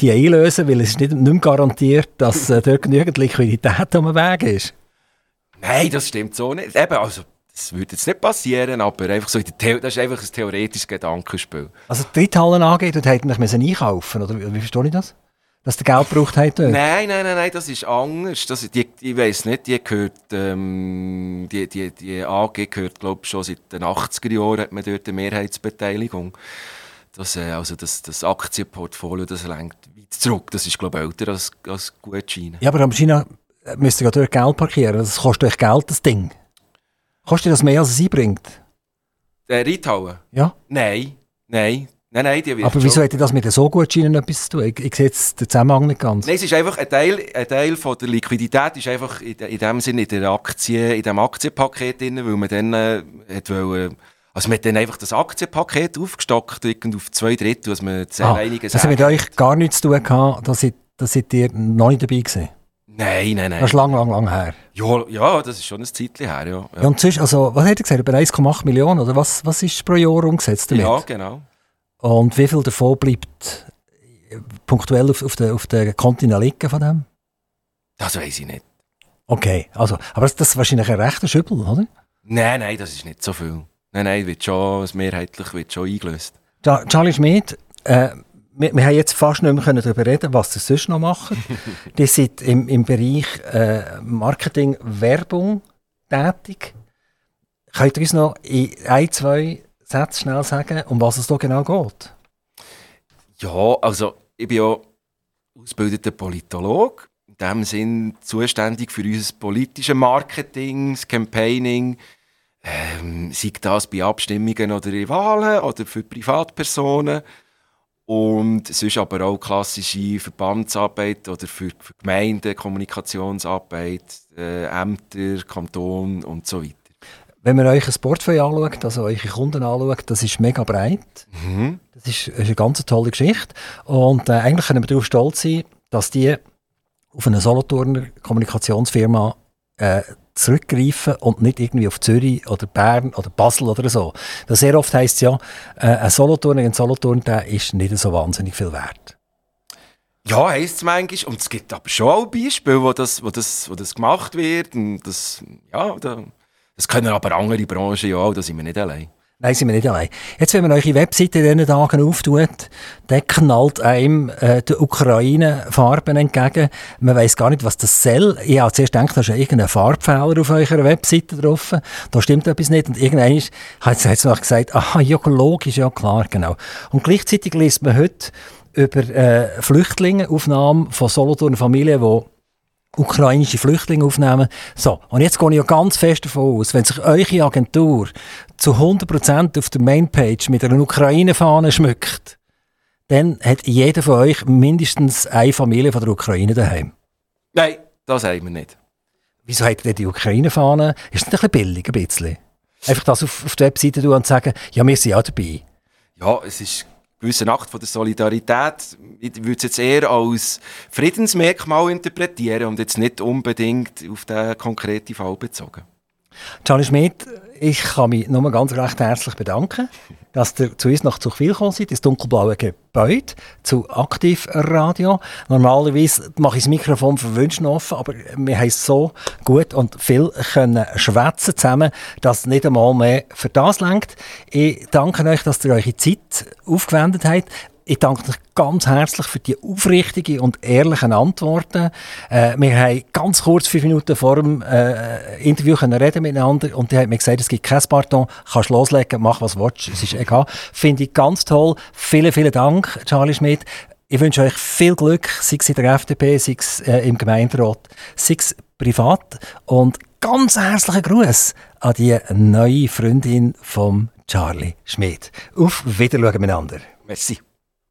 die einlösen, weil es ist nicht, nicht mehr garantiert, dass äh, dort genügend Liquidität am Weg ist. Nein, das stimmt so nicht. Eben, also, das würde jetzt nicht passieren, aber einfach so das ist einfach ein theoretisches Gedankenspiel. Also die Dritthallen angeht, dort hätten wir einkaufen oder wie verstehe ich das? Dass der Geld gebraucht hat dort? Nein, nein, nein, nein, das ist anders. Das, die, ich weiß nicht, die gehört, ähm, die, die, die AG gehört, glaube ich, schon seit den 80er Jahren hat man dort eine Mehrheitsbeteiligung. Das, äh, also das, das Aktienportfolio, das lenkt weit zurück. Das ist, glaube ich, älter als, als Gutscheine. Ja, aber am China müsst ihr dort Geld parkieren. Das kostet euch Geld, das Ding. Kostet das mehr, als es einbringt? Der Reithauen? Ja. Nein, nein. Nein, nein, die Aber wieso hätte das mit den so Gutscheinen etwas zu tun? Ich, ich sehe jetzt den Zusammenhang nicht ganz. Nein, es ist einfach ein Teil, ein Teil von der Liquidität ist einfach in, in dem Sinne in der Aktie, in dem Aktienpaket drin, weil man dann äh, hat wollen, also man hat dann einfach das Aktienpaket aufgestockt auf zwei Drittel, was man sehr ah, einiges Das hat mit euch gar nichts zu tun gehabt, dass, ich, dass ihr noch nicht dabei gewesen? Nein, nein, nein. Das ist lang, lang, lang her. Ja, ja das ist schon ein Zeitchen her, ja. ja. und sonst, also, was hat er gesagt, über 1,8 Millionen, oder was, was ist pro Jahr umgesetzt damit? Ja, genau. Und wie viel davon bleibt punktuell auf, auf, der, auf der Kontinent liegen von dem? Das weiß ich nicht. Okay, also, aber das, das ist wahrscheinlich ein rechter Schüppel, oder? Nein, nein, das ist nicht so viel. Nein, nein, wird schon, mehrheitlich wird schon eingelöst. Charlie Schmidt, äh, wir, wir haben jetzt fast nicht mehr darüber reden was sie sonst noch machen. die sind im, im Bereich äh, Marketing, Werbung tätig. Könnt ihr uns noch in ein, zwei Sätzen schnell sagen, um was es da genau geht? Ja, also ich bin ja ausgebildeter Politologe, in dem Sinn zuständig für unser politisches Marketing, das Campaigning, ähm, sei das bei Abstimmungen oder in Wahlen oder für Privatpersonen. Und sonst aber auch klassische Verbandsarbeit oder für, für Gemeinden, Kommunikationsarbeit, äh, Ämter, Kanton und so weiter. Wenn man euch ein Portfolio anschaut, also eure Kunden anschaut, das ist mega breit. Mhm. Das ist, ist, eine ganz tolle Geschichte. Und äh, eigentlich können wir darauf stolz sein, dass die auf eine Solothurner Kommunikationsfirma äh, zurückgreifen und nicht irgendwie auf Zürich oder Bern oder Basel oder so. Das sehr oft heisst ja, äh, ein Solothurner, ein Solothurn, der ist nicht so wahnsinnig viel wert. Ja, heisst es manchmal. Und es gibt aber schon auch Beispiele, wo das, wo das, wo das gemacht wird. Und das, ja, da, das können aber andere Branchen ja auch, da sind wir nicht allein. Nein, sind wir nicht allein. Jetzt, wenn man eure Webseite in diesen Tagen auftut, dann knallt einem äh, die Ukraine-Farben entgegen. Man weiss gar nicht, was das soll. Ich habe zuerst gedacht, da ist irgendein Farbfehler auf eurer Webseite drauf. Da stimmt etwas nicht. Und irgendwann hat es noch gesagt, aha, ja, logisch, ja klar, genau. Und gleichzeitig liest man heute über äh, Flüchtlinge, Aufnahmen von Solothurn Familien, die ukrainische Flüchtlinge aufnehmen. So, und jetzt gehe ich ja ganz fest davon aus, wenn sich eure Agentur zu 100% auf der Mainpage mit einer Ukraine-Fahne schmückt, dann hat jeder von euch mindestens eine Familie von der Ukraine daheim. Nein, das haben wir nicht. Wieso habt ihr die Ukraine-Fahne? Ist das ein bisschen billig, ein bisschen? Einfach das auf, auf die Webseite tun und sagen, ja, wir sind ja dabei. Ja, es ist gewissen Akt von der Solidarität. Ich würde es jetzt eher als Friedensmerkmal interpretieren und jetzt nicht unbedingt auf den konkreten Fall bezogen. Charlie Schmidt, ich kann mich nur ganz recht herzlich bedanken, dass ihr zu uns nach Zuchwil gekommen seid, ins dunkelblaue Gebäude, zu Aktivradio. Normalerweise mache ich das Mikrofon für Wünschen offen, aber wir haben so gut und viel können schwätzen zusammen, dass nicht einmal mehr für das lenkt. Ich danke euch, dass ihr eure Zeit aufgewendet habt. Ich danke euch ganz herzlich für die aufrichtigen und ehrlichen Antworten. Äh, wir haben ganz kurz, fünf Minuten vor dem äh, Interview können reden miteinander und die hat mir gesagt, es gibt kein Pardon, kannst loslegen, mach was du willst, es ist egal. Finde ich ganz toll. Vielen, vielen Dank, Charlie Schmidt. Ich wünsche euch viel Glück, sei es in der FDP, sei es äh, im Gemeinderat, sei es privat und ganz herzlichen Gruß an die neue Freundin von Charlie Schmidt. Auf Wiedersehen miteinander. Merci.